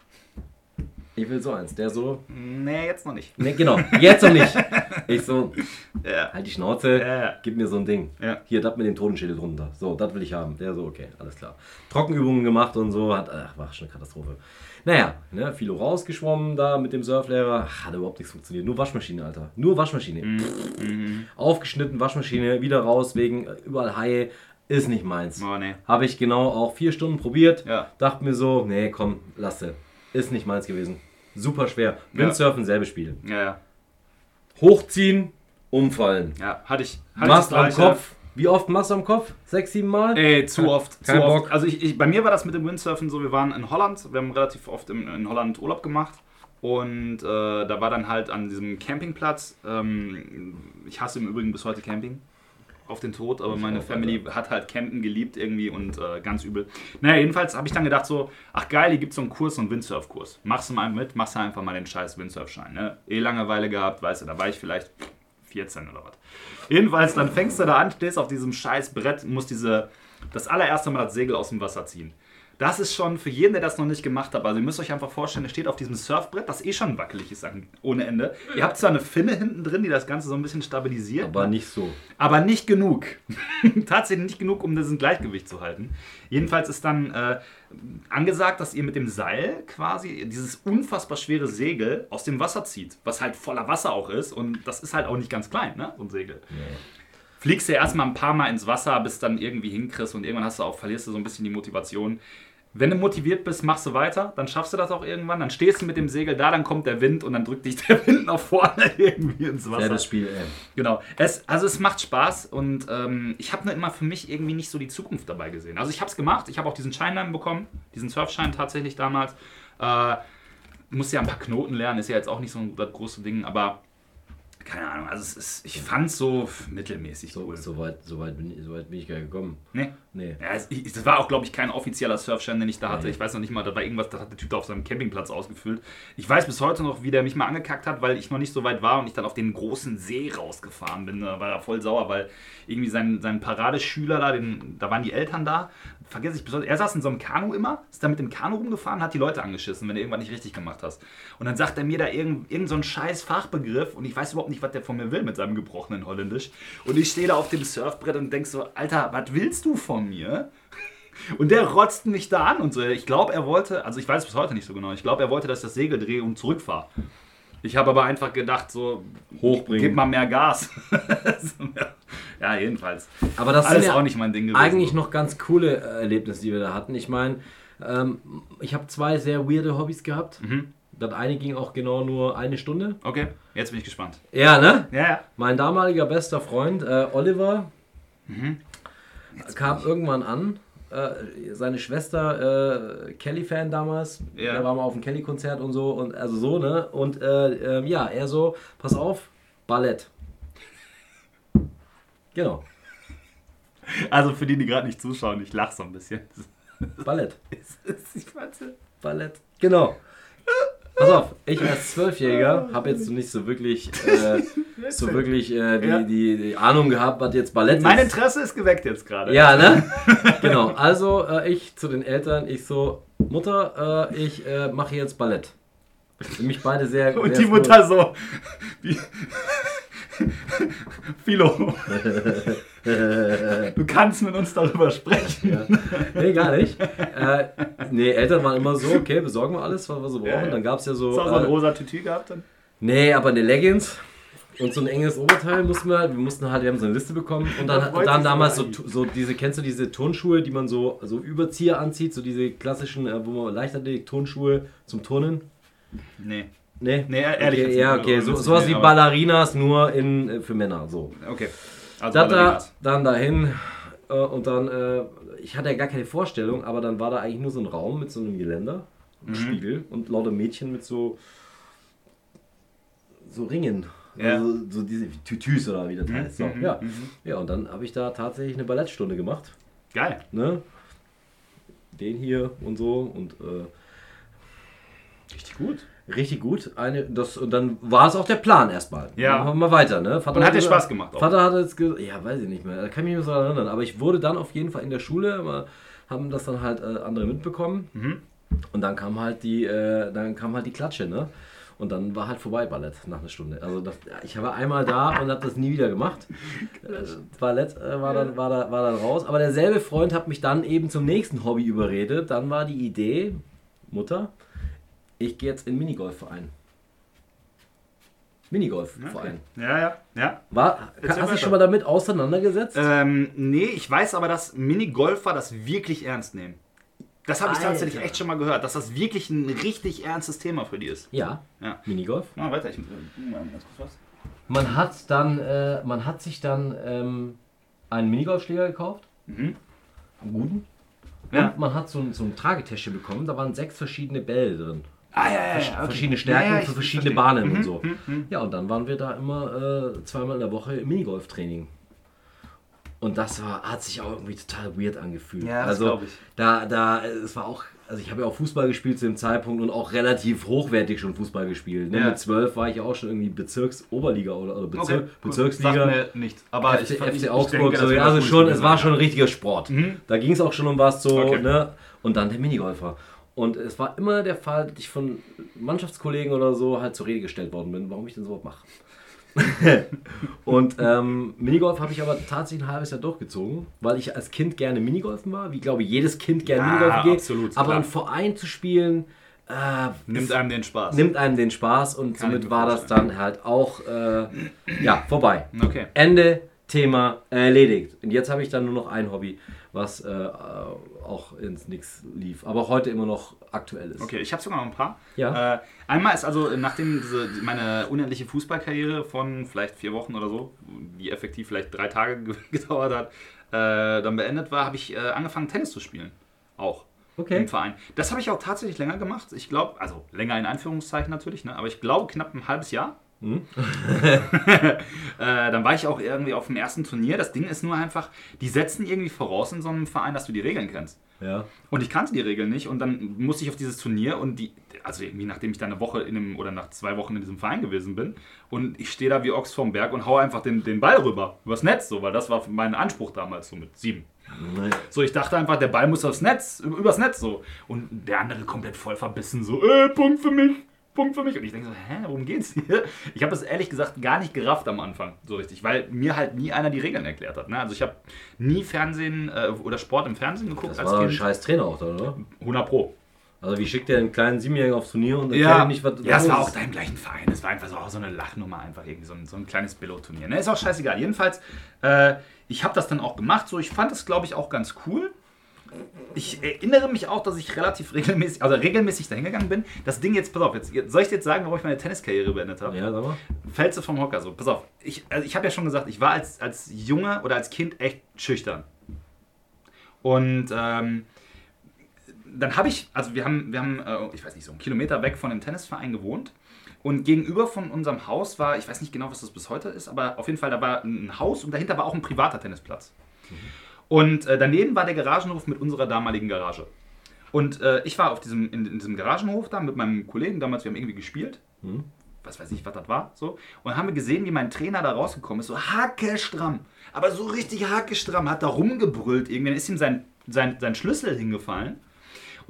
Ich will so eins. Der so, Nee, jetzt noch nicht. ne, genau, jetzt noch nicht. Ich so, Ja. halt die Schnauze, Ja, gib mir so ein Ding. Ja. Hier, das mit dem Totenschädel drunter. So, das will ich haben. Der so, okay, alles klar. Trockenübungen gemacht und so, hat, ach, war schon eine Katastrophe. Naja, ne, Philo rausgeschwommen da mit dem Surflehrer. Ach, Hat überhaupt nichts funktioniert. Nur Waschmaschine, Alter. Nur Waschmaschine. Mhm. Aufgeschnitten, Waschmaschine, wieder raus, wegen äh, überall Haie. Ist nicht meins. Oh, nee. Habe ich genau auch vier Stunden probiert. Ja. Dachte mir so, nee, komm, lasse. Ist nicht meins gewesen. Super schwer. Windsurfen, selbe Spiel. Ja, ja. Hochziehen, umfallen. Ja, hatte ich. Hatte Mast am. Kopf. Wie oft Mast am Kopf? Sechs, sieben Mal? Ey, zu oft. kein zu Bock. oft. Also ich, ich, bei mir war das mit dem Windsurfen so, wir waren in Holland, wir haben relativ oft in, in Holland Urlaub gemacht. Und äh, da war dann halt an diesem Campingplatz, ähm, ich hasse im Übrigen bis heute Camping, auf den Tod, aber Ich meine Family hat halt Campen geliebt irgendwie und äh, ganz übel. Naja, jedenfalls habe ich dann gedacht so, ach geil, hier gibt es so einen Kurs, so einen Windsurfkurs. Machst du mal mit, machst du einfach mal den scheiß Windsurfschein. Ne? Eh Langeweile gehabt, weißt du, da war ich vielleicht 14 oder was. Jedenfalls, dann fängst du da an, stehst auf diesem scheiß Brett, musst diese, das allererste Mal das Segel aus dem Wasser ziehen. Das ist schon für jeden, der das noch nicht gemacht hat. Also ihr müsst euch einfach vorstellen, ihr steht auf diesem Surfbrett, das eh schon wackelig ist ohne Ende. Ihr habt zwar eine Finne hinten drin, die das Ganze so ein bisschen stabilisiert, Aber nicht so. aber nicht genug. Tatsächlich nicht genug, um das in Gleichgewicht zu halten. Jedenfalls ist dann äh, angesagt, dass ihr mit dem Seil quasi dieses unfassbar schwere Segel aus dem Wasser zieht, was halt voller Wasser auch ist und das ist halt auch nicht ganz klein, ne, so ein Segel. Fliegst ja erstmal ein paar Mal ins Wasser, bis dann irgendwie hinkriegst und irgendwann hast du auch, verlierst du so ein bisschen die Motivation. Wenn du motiviert bist, machst du weiter, dann schaffst du das auch irgendwann, dann stehst du mit dem Segel da, dann kommt der Wind und dann drückt dich der Wind nach vorne irgendwie ins Wasser. Selbes Spiel, ey. Genau. Es, also es macht Spaß und ähm, ich habe nur immer für mich irgendwie nicht so die Zukunft dabei gesehen. Also ich habe es gemacht, ich habe auch diesen Schein dann bekommen, diesen Surfschein tatsächlich damals. Äh, musste ja ein paar Knoten lernen, ist ja jetzt auch nicht so ein das große Ding, aber keine Ahnung, also es ist, ich fand es so mittelmäßig So, cool. so, weit, so, weit bin ich, so weit bin ich gar nicht gekommen. Nee. Nee. Ja, es, ich, das war auch, glaube ich, kein offizieller Surfschein, den ich da hatte. Nee. Ich weiß noch nicht mal, da war irgendwas, das hat der Typ da auf seinem Campingplatz ausgefüllt. Ich weiß bis heute noch, wie der mich mal angekackt hat, weil ich noch nicht so weit war und ich dann auf den großen See rausgefahren bin. Da war er voll sauer, weil irgendwie sein, sein Paradeschüler da, den, da waren die Eltern da. Vergesse ich bis heute. Er saß in so einem Kanu immer, ist da mit dem Kanu rumgefahren, hat die Leute angeschissen, wenn du irgendwas nicht richtig gemacht hast. Und dann sagt er mir da irgend, irgend so einen scheiß Fachbegriff und ich weiß überhaupt nicht, was der von mir will mit seinem gebrochenen Holländisch. Und ich stehe da auf dem Surfbrett und denk so, Alter, was willst du von mir? Und der rotzt mich da an und so. Ich glaube, er wollte, also ich weiß es bis heute nicht so genau, ich glaube, er wollte, dass ich das Segel drehe und zurückfahre. Ich habe aber einfach gedacht, so, Hochbringen. gib mal mehr Gas. ja, jedenfalls. Aber das Alles sind ja auch nicht mein Ding gewesen. eigentlich noch ganz coole äh, Erlebnisse, die wir da hatten. Ich meine, ähm, ich habe zwei sehr weirde Hobbys gehabt. Mhm. Das eine ging auch genau nur eine Stunde. Okay, jetzt bin ich gespannt. Ja, ne? Ja, ja. Mein damaliger bester Freund, äh, Oliver, Mhm. kam irgendwann an. Äh, seine Schwester, äh, Kelly-Fan damals, Ja. der war mal auf dem Kelly-Konzert und so, und also so, ne? Und äh, ähm, ja, er so, pass auf, Ballett. Genau, Also für die, die gerade nicht zuschauen, ich lache so ein bisschen. Ballett. ich. Ballett. Genau. Pass auf, ich als Zwölfjähriger habe jetzt nicht so wirklich, äh, so wirklich äh, die, Ja. die, die Ahnung gehabt, was jetzt Ballett Mein ist. Interesse ist geweckt jetzt gerade. Ja, ne? genau. Also äh, ich zu den Eltern, ich so, Mutter, äh, ich äh, mache jetzt Ballett. Sind mich beide sehr. Und sehr die Mutter so. Wie, Philo, du kannst mit uns darüber sprechen. Ja. Nee, gar nicht. Äh, nee, Eltern waren immer so, okay, besorgen wir alles, was wir so brauchen. Ja, ja. Dann gab es ja so. Hast du auch so ein äh, rosa Tütü gehabt dann? nee, aber eine Leggings und so ein enges Oberteil mussten wir halt, wir mussten halt, wir haben so eine Liste bekommen und Da dann, dann damals so, so diese, kennst du diese Turnschuhe, die man so, so Überzieher anzieht, so diese klassischen, äh, wo man Leichtathletik-Turnschuhe zum Turnen? Nee. Nee? Nee, ehrlich Okay, ja, okay, so, sowas wie Ballerinas, nur in, äh, für Männer, so. Okay. Also Da, da, dann dahin äh, und dann, äh, ich hatte ja gar keine Vorstellung, aber dann war da eigentlich nur so ein Raum mit so einem Geländer, einem Mhm. Spiegel und lauter Mädchen mit so, so Ringen. Ja. Also, so diese Tütüs oder wie das Mhm, heißt. So, mhm, ja. mhm. ja, und dann habe ich da tatsächlich eine Ballettstunde gemacht. Geil. Ne? Den hier und so und äh, Richtig gut. Richtig gut. Eine, das, und dann war es auch der Plan erstmal. Ja. Machen wir mal weiter. Ne? Vater Und hat dir Spaß gemacht auch? Vater hat jetzt gesagt, ja, weiß ich nicht mehr, da kann ich mich nicht so erinnern. Aber ich wurde dann auf jeden Fall in der Schule, haben das dann halt äh, andere mitbekommen. Mhm. Und dann kam halt die, äh, dann kam halt die Klatsche, ne? Und dann war halt vorbei Ballett nach einer Stunde. Also das, ich war einmal da und habe das nie wieder gemacht. Äh, Ballett äh, war, dann, war, da, war dann raus. Aber derselbe Freund hat mich dann eben zum nächsten Hobby überredet. Dann war die Idee, Mutter, ich gehe jetzt in den Minigolfverein. Minigolfverein. Ja, ja, ja. War, Erzähl hast du dich schon mal damit auseinandergesetzt? Ähm, nee, ich weiß aber, dass Minigolfer das wirklich ernst nehmen. Das habe ich tatsächlich echt schon mal gehört, dass das wirklich ein richtig ernstes Thema für die ist. ja, Ja. Minigolf. Mal weiter, ich äh, mal ganz kurz was. Man hat dann, äh, man hat sich dann ähm, einen Minigolfschläger gekauft, Mhm. einen guten. Ja. Und man hat so so ein Tragetäschchen bekommen, da waren sechs verschiedene Bälle drin. Ah, ja, ja, ja. okay. Verschiedene Stärken Ja, für verschiedene verstehe. Bahnen Mhm, und so. mhm, mhm. Ja, und dann waren wir da immer äh, zweimal in der Woche im Minigolftraining. Und das war, hat sich auch irgendwie total weird angefühlt. Ja, das also glaub ich. da, da, es war auch, also ich habe ja auch Fußball gespielt zu dem Zeitpunkt und auch relativ hochwertig schon Fußball gespielt. Ne? Ja. Mit zwölf war ich ja auch schon irgendwie Bezirks-Oberliga oder, oder Bezir Okay, cool. Bezirksliga. Sagt mir nichts. Aber FC, ich, FC ich, ich Augsburg, denke, so, ja, also schon, es war schon ein richtiger Sport. Mhm. Da ging es auch schon um was so, Okay. ne? Und dann der Minigolfer. Und es war immer der Fall, dass ich von Mannschaftskollegen oder so halt zur Rede gestellt worden bin, warum ich denn sowas mache. und ähm, Minigolf habe ich aber tatsächlich ein halbes Jahr durchgezogen, weil ich als Kind gerne Minigolfen war, wie glaube ich jedes Kind gerne Ja, Minigolfen geht. absolut, aber klar. im Verein zu spielen, äh, Nimmt einem den Spaß. nimmt einem den Spaß und Kann somit war das dann halt auch äh, ja, vorbei. Okay. Ende, Thema erledigt. Und jetzt habe ich dann nur noch ein Hobby, was äh, auch ins Nix lief, aber heute immer noch aktuell ist. Okay, ich habe sogar noch ein paar. Ja. Äh, einmal ist also, nachdem diese, meine unendliche Fußballkarriere von vielleicht vier Wochen oder so, die effektiv vielleicht drei Tage ge- gedauert hat, äh, dann beendet war, habe ich äh, angefangen Tennis zu spielen. Auch. Okay. Im Verein. Das habe ich auch tatsächlich länger gemacht. Ich glaube, also länger in Anführungszeichen natürlich, ne? aber ich glaube knapp ein halbes Jahr. Mhm. äh, dann war ich auch irgendwie auf dem ersten Turnier. Das Ding ist nur einfach, die setzen irgendwie voraus in so einem Verein, dass du die Regeln kennst. Ja. Und ich kannte die Regeln nicht und dann musste ich auf dieses Turnier und die, also irgendwie nachdem ich da eine Woche in einem, oder nach zwei Wochen in diesem Verein gewesen bin und ich stehe da wie Ochs vom Berg und hau einfach den, den Ball rüber, übers Netz, so, weil das war mein Anspruch damals, so mit sieben. Nein. So, ich dachte einfach, der Ball muss aufs Netz, über- übers Netz so. Und der andere komplett voll verbissen, so, äh, Punkt für mich, Punkt für mich. Und ich denke so, hä, worum geht's hier? Ich habe das ehrlich gesagt gar nicht gerafft am Anfang, so richtig, weil mir halt nie einer die Regeln erklärt hat. Ne? Also ich habe nie Fernsehen äh, oder Sport im Fernsehen geguckt Das als war doch ein Kind. scheiß Trainer auch da, oder? 100 Pro. Also wie schickt der einen kleinen Siebenjährigen aufs Turnier und erklärt Ja, nicht, was ja, es war auch da im gleichen Verein. Es war einfach so, so eine Lachnummer, einfach irgendwie so ein, so ein kleines Billo-Turnier. Ne? Ist auch scheißegal. Jedenfalls, äh, ich habe das dann auch gemacht. So, ich fand das, glaube ich, auch ganz cool. Ich erinnere mich auch, dass ich relativ regelmäßig, also regelmäßig dahin gegangen bin. Das Ding jetzt, pass auf, jetzt, soll ich dir jetzt sagen, warum ich meine Tenniskarriere beendet habe? Ja, sag mal. Fällst du vom Hocker so. Pass auf, ich, also ich habe ja schon gesagt, ich war als, als Junge oder als Kind echt schüchtern. Und ähm, dann habe ich, also wir haben, wir haben äh, ich weiß nicht, so einen Kilometer weg von dem Tennisverein gewohnt. Und gegenüber von unserem Haus war, ich weiß nicht genau, was das bis heute ist, aber auf jeden Fall, da war ein Haus und dahinter war auch ein privater Tennisplatz. Und äh, daneben war der Garagenhof mit unserer damaligen Garage. Und äh, ich war auf diesem, in, in diesem Garagenhof da mit meinem Kollegen, damals, wir haben irgendwie gespielt. Was weiß ich, was das war. So. Und haben wir gesehen, wie mein Trainer da rausgekommen ist, so hackestramm. Aber so richtig hackestramm, hat da rumgebrüllt irgendwie. Dann ist ihm sein, sein, sein Schlüssel hingefallen.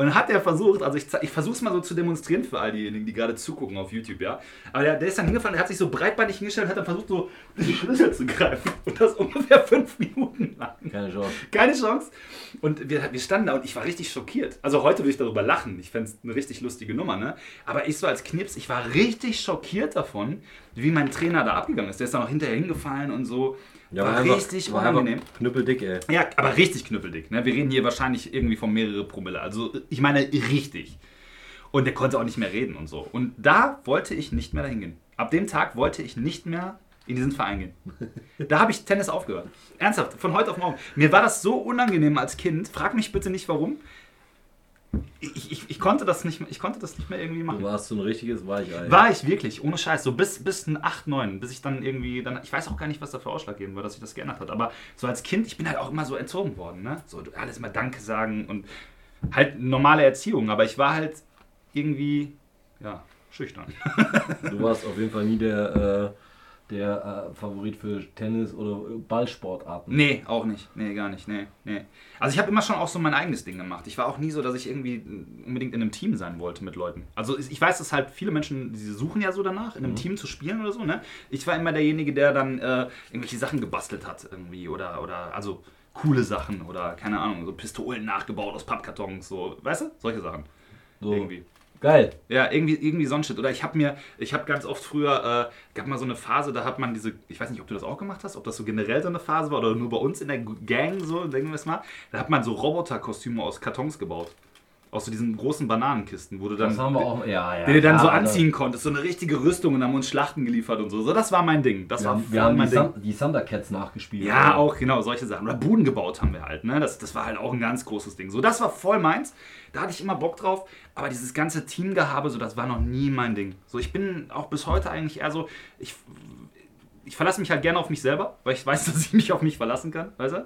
Und dann hat er versucht, also ich, ich versuche es mal so zu demonstrieren für all diejenigen, die gerade zugucken auf YouTube, ja. Aber der, der ist dann hingefallen, der hat sich so breitbeinig hingestellt und hat dann versucht, so die Schlüssel zu greifen. Und das ungefähr fünf Minuten lang. Keine Chance. Keine Chance. Und wir, wir standen da und ich war richtig schockiert. Also heute würde ich darüber lachen. Ich fände es eine richtig lustige Nummer, ne? Aber ich so als Knips, ich war richtig schockiert davon, wie mein Trainer da abgegangen ist. Der ist dann auch hinterher hingefallen und so. Ja, war einfach- richtig war unangenehm. Knüppeldick, ey. Ja, aber richtig knüppeldick. Ne? Wir reden hier wahrscheinlich irgendwie von mehrere Promille. Also ich meine richtig. Und der konnte auch nicht mehr reden und so. Und da wollte ich nicht mehr dahin gehen. Ab dem Tag wollte ich nicht mehr in diesen Verein gehen. Da habe ich Tennis aufgehört. Ernsthaft, von heute auf morgen. Mir war das so unangenehm als Kind. Frag mich bitte nicht warum. Ich, ich, ich, konnte, das nicht, ich konnte das nicht mehr irgendwie machen. Du warst so ein richtiges Weichei. War ich wirklich, ohne Scheiß, so bis, bis ein 8, 9, bis ich dann irgendwie, dann, ich weiß auch gar nicht, was dafür ausschlaggebend war, dass sich das geändert hat, aber so als Kind, ich bin halt auch immer so erzogen worden, ne? So alles mal Danke sagen und halt normale Erziehung, aber ich war halt irgendwie, ja, schüchtern. Du warst auf jeden Fall nie der, äh, der äh, Favorit für Tennis oder Ballsportarten. Nee, auch nicht. Nee, gar nicht. Nee, nee. Also ich habe immer schon auch so mein eigenes Ding gemacht. Ich war auch nie so, dass ich irgendwie unbedingt in einem Team sein wollte mit Leuten. Also ich weiß, dass halt viele Menschen, die suchen ja so danach, in einem Team zu spielen oder so, ne? Ich war immer derjenige, der dann äh, irgendwelche Sachen gebastelt hat irgendwie oder, oder also coole Sachen oder keine Ahnung, so Pistolen nachgebaut aus Pappkartons, so, weißt du? Solche Sachen. So. Irgendwie. Geil. Ja, irgendwie, irgendwie so ein Shit. Oder ich habe mir, ich habe ganz oft früher, äh, gab mal so eine Phase, da hat man diese, ich weiß nicht, ob du das auch gemacht hast, ob das so generell so eine Phase war oder nur bei uns in der Gang, so, denken wir es mal. Da hat man so Roboterkostüme aus Kartons gebaut. Aus so diesen großen Bananenkisten, wo du dann, auch. Ja, ja. den du dann so Alter. anziehen konntest. So eine richtige Rüstung und haben uns Schlachten geliefert und so. So, das war mein Ding. Das war wir haben mein die, Ding. Die Thundercats nachgespielt. Ja, auch genau, solche Sachen. Oder Buden gebaut haben wir halt, ne? Das, das war halt auch ein ganz großes Ding. So, das war voll meins. Da hatte ich immer Bock drauf. Aber dieses ganze Teamgehabe, so, das war noch nie mein Ding. So, ich bin auch bis heute eigentlich eher so, ich, ich verlasse mich halt gerne auf mich selber, weil ich weiß, dass ich mich auf mich verlassen kann, weißt du?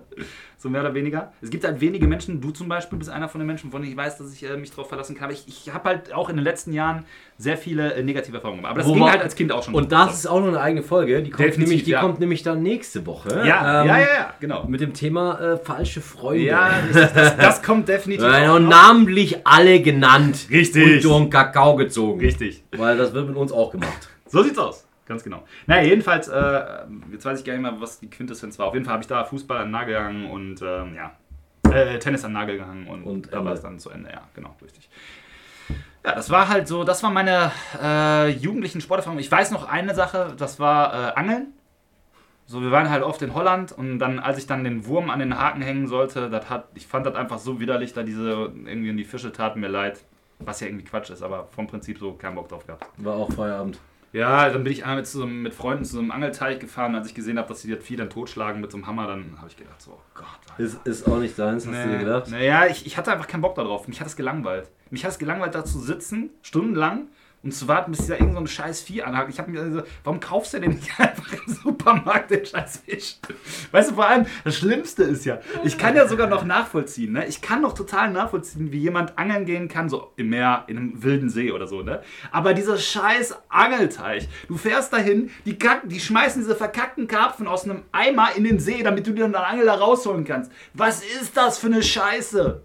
So mehr oder weniger. Es gibt halt wenige Menschen, du zum Beispiel bist einer von den Menschen, von denen ich weiß, dass ich äh, mich drauf verlassen kann. Aber ich, ich habe halt auch in den letzten Jahren sehr viele äh, negative Erfahrungen gemacht. Aber das Wo ging halt als Kind auch schon. Und das ist auch noch eine eigene Folge. Die kommt, Definitiv, nämlich, die ja. kommt nämlich dann nächste Woche. ja, ähm, ja, ja, ja, genau. Mit dem Thema äh, falsche Freunde. Ja, richtig, das, das kommt definitiv. Äh, auch und namentlich alle genannt. Richtig. Und durch den Kakao gezogen. Richtig. Weil das wird mit uns auch gemacht. So sieht's aus. Ganz genau. Naja, jedenfalls, äh, jetzt weiß ich gar nicht mehr, was die Quintessenz war. Auf jeden Fall habe ich da Fußball an den Nagel gehangen und ähm, ja, äh, Tennis an den Nagel gehangen und, Und da war es dann zu Ende. Ja, genau, richtig. Ja, das war halt so, das war meine äh, jugendlichen Sporterfahrungen. Ich weiß noch eine Sache, das war äh, Angeln. So, wir waren halt oft in Holland und dann, als ich dann den Wurm an den Haken hängen sollte, das hat, ich fand das einfach so widerlich, da diese irgendwie in die Fische taten mir leid. Was ja irgendwie Quatsch ist, aber vom Prinzip so keinen Bock drauf gehabt. War auch Feierabend. Ja, dann bin ich einmal mit, so, einem- mit Freunden zu so einem Angelteich gefahren. Als ich gesehen habe, dass sie das Vieh dann totschlagen mit so einem Hammer, dann habe ich gedacht, so, oh Gott. Alter. Ist, ist auch nicht deins, hast du dir gedacht? Naja, ich, ich hatte einfach keinen Bock darauf. Mich hat es gelangweilt. Mich hat es gelangweilt, da zu sitzen, stundenlang und zu warten, bis dieser irgend so ein scheiß Vieh anhakt. Ich habe mir also, warum kaufst du denn nicht einfach im Supermarkt den scheiß Fisch? Weißt du, vor allem, das Schlimmste ist ja, ich kann ja sogar noch nachvollziehen, ne? Ich kann noch total nachvollziehen, wie jemand angeln gehen kann, so im Meer, in einem wilden See oder so, ne? Aber dieser scheiß Angelteich, du fährst dahin, die, kacken, die schmeißen diese verkackten Karpfen aus einem Eimer in den See, damit du dir einen Angel da rausholen kannst. Was ist das für eine Scheiße?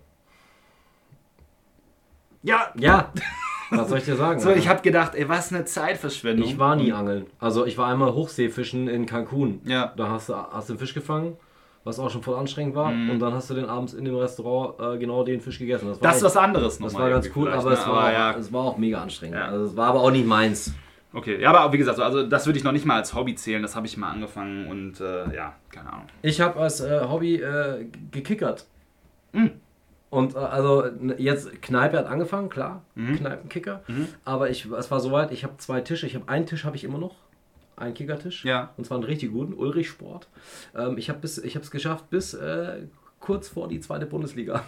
Ja, Ja. Was soll ich dir sagen? so, ich habe gedacht, ey, was eine Zeitverschwendung. Ich war nie angeln. Also ich war einmal Hochseefischen in Cancun. Ja. Da hast du, hast einen Fisch gefangen, was auch schon voll anstrengend war. Mhm. Und dann hast du den abends in dem Restaurant äh, genau den Fisch gegessen. Das war, Das ist was anderes das nochmal war ganz cool, aber, ne? es, war, ja. es war auch mega anstrengend. Ja. Also es war aber auch nicht meins. Okay, ja, aber wie gesagt, also das würde ich noch nicht mal als Hobby zählen. Das habe ich mal angefangen und äh, ja, keine Ahnung. Ich habe als äh, Hobby äh, gekickert. Mhm. Und äh, also jetzt Kneipe hat angefangen, klar, Mhm. Kneipenkicker. Mhm. Aber ich, es war soweit, ich habe zwei Tische. Ich habe einen Tisch habe ich immer noch, einen Kickertisch. Ja. Und zwar einen richtig guten, Ulrich Sport. Ähm, ich habe es geschafft bis äh, kurz vor die zweite Bundesliga.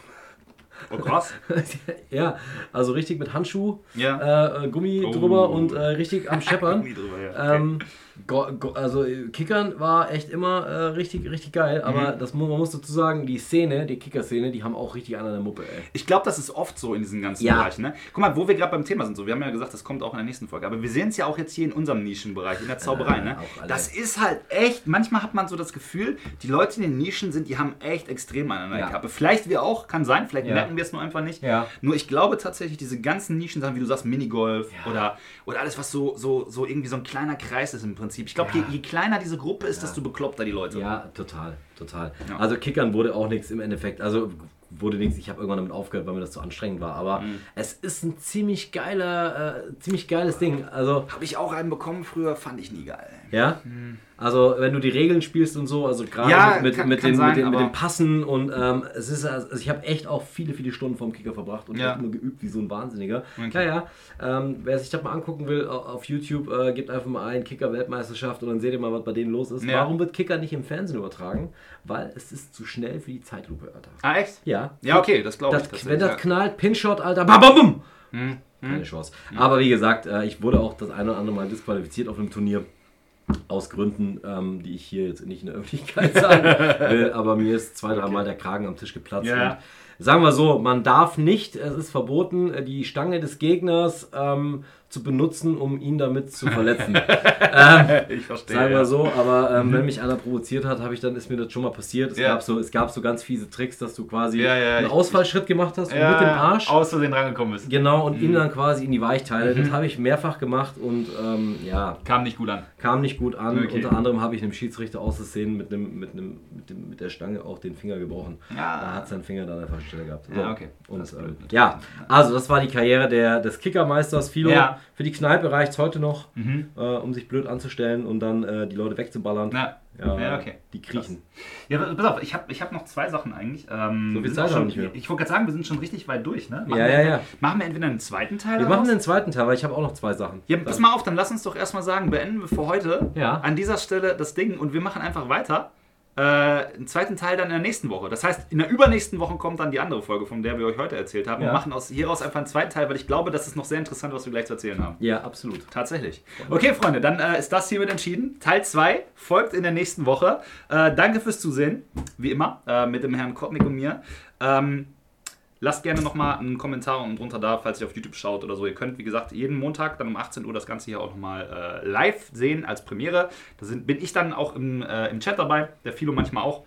Oh krass. ja, also richtig mit Handschuh, ja. äh, äh, Gummi Oh. drüber und äh, richtig am Scheppern. Gummi drüber, ja. Okay. Ähm, go, go, also äh, Kickern war echt immer äh, richtig, richtig geil, aber Mhm. das, man muss dazu sagen, die Szene, die Kicker-Szene, die haben auch richtig an der Muppe, ey. Ich glaube, das ist oft so in diesen ganzen Ja. Bereichen. Ne? Guck mal, wo wir gerade beim Thema sind. So, wir haben ja gesagt, das kommt auch in der nächsten Folge. Aber wir sehen es ja auch jetzt hier in unserem Nischenbereich, in der Zauberei. Ja, ne? Das ist halt echt, manchmal hat man so das Gefühl, die Leute in den Nischen sind, die haben echt extrem aneinander Ja. Kappe. Vielleicht wir auch, kann sein, vielleicht Ja. merken wir es nur einfach nicht. Ja. Nur ich glaube tatsächlich, diese ganzen Nischensachen, wie du sagst, Minigolf oder, oder alles, was so, so, so irgendwie so ein kleiner Kreis ist im Prinzip. Ich glaube, Ja. je, je kleiner diese Gruppe ist, desto bekloppter die Leute. Ja, total, total. Ja. Also Kickern wurde auch nichts im Endeffekt. Also wurde nichts. Ich habe irgendwann damit aufgehört, weil mir das zu anstrengend war. Aber Mhm. es ist ein ziemlich geiler, äh, ziemlich geiles Ding. Also Habe ich auch einen bekommen früher, fand ich nie geil. ja. Also wenn du die Regeln spielst und so, also gerade. Ja, mit, mit, kann- mit, kann den, sein, mit, den, mit den Passen und ähm, es ist also ich habe echt auch viele viele Stunden vorm Kicker verbracht und Ja. nur geübt wie so ein Wahnsinniger. Okay. Ja ja. Ähm, wer sich das mal angucken will au- auf YouTube, äh, gebt einfach mal ein Kicker Weltmeisterschaft und dann seht ihr mal, was bei denen los ist. Ja. Warum wird Kicker nicht im Fernsehen übertragen? Weil es ist zu schnell für die Zeitlupe, Alter. Ah, echt? Ja. Ja, okay, das glaube ich. Das, wenn das knallt, Pinshot, Alter, bam, bam, bam. Hm, Keine Chance. Aber wie gesagt, äh, ich wurde auch das eine oder andere Mal disqualifiziert auf einem Turnier. Aus Gründen, ähm, die ich hier jetzt nicht in der Öffentlichkeit sagen will, aber mir ist zwei, dreimal der Kragen am Tisch geplatzt. Ja. Sagen wir so, man darf nicht, es ist verboten, äh, die Stange des Gegners ähm, zu benutzen, um ihn damit zu verletzen. Ich verstehe. Sagen wir ja. so, aber ähm, wenn mich einer provoziert hat, habe ich dann ist mir das schon mal passiert. Es, Ja. gab so, es gab so ganz fiese Tricks, dass du quasi Ja, einen Ausfallschritt gemacht hast und mit dem Arsch aus Versehen rangekommen ist. Genau, und Mhm. ihn dann quasi in die Weichteile. Das habe ich mehrfach gemacht und ähm, ja, Kam nicht gut an. kam nicht gut an. Okay. Unter anderem habe ich einem Schiedsrichter aus Szenen mit, einem, mit, einem, mit, dem, mit der Stange auch den Finger gebrochen. Ja. Da hat sein Finger dann einfach Stelle gehabt. Ja, okay. Und, ähm, ja, also das war die Karriere der, des Kickermeisters. Philo, Ja. für die Kneipe reicht es heute noch, Mhm. äh, um sich blöd anzustellen und dann äh, die Leute wegzuballern. Ja. Ja, okay. Die kriechen. Ja, pass auf, ich habe ich hab noch zwei Sachen eigentlich. Ähm, So viel Zeit schon, nicht mehr. Ich wollte gerade sagen, wir sind schon richtig weit durch, ne? Machen Ja, wir ja, entweder- ja. Machen wir entweder einen zweiten Teil Wir machen den zweiten Teil, weil ich habe auch noch zwei Sachen. Ja, pass mal auf, dann lass uns doch erstmal sagen, beenden wir für heute Ja. an dieser Stelle das Ding und wir machen einfach weiter. Äh, einen zweiten Teil dann in der nächsten Woche. Das heißt, in der übernächsten Woche kommt dann die andere Folge, von der wir euch heute erzählt haben. Ja. Und machen aus, hieraus einfach einen zweiten Teil, weil ich glaube, das ist noch sehr interessant, was wir gleich zu erzählen haben. Ja, absolut. Tatsächlich. Okay, Freunde, dann äh, ist das hiermit entschieden. Teil 2 folgt in der nächsten Woche. Äh, danke fürs Zusehen, wie immer, äh, mit dem Herrn Kotnik und mir. Ähm, lasst gerne nochmal einen Kommentar unten drunter da, falls ihr auf YouTube schaut oder so. Ihr könnt, wie gesagt, jeden Montag dann um 18 Uhr das Ganze hier auch nochmal äh, live sehen als Premiere. Da sind, bin ich dann auch im, äh, im Chat dabei, der Philo manchmal auch.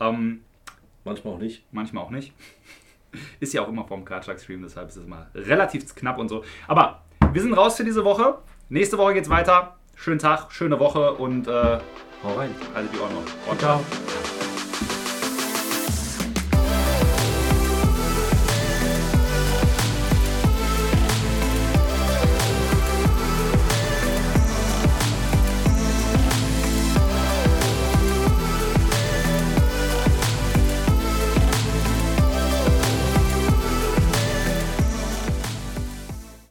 Ähm, Manchmal auch nicht. manchmal auch nicht. Ist ja auch immer vom Kartschlag-Stream, deshalb ist es immer relativ knapp und so. Aber wir sind raus für diese Woche. Nächste Woche geht's weiter. Schönen Tag, schöne Woche und äh, Hau rein. haltet die Ohren auf. Ciao. Ciao.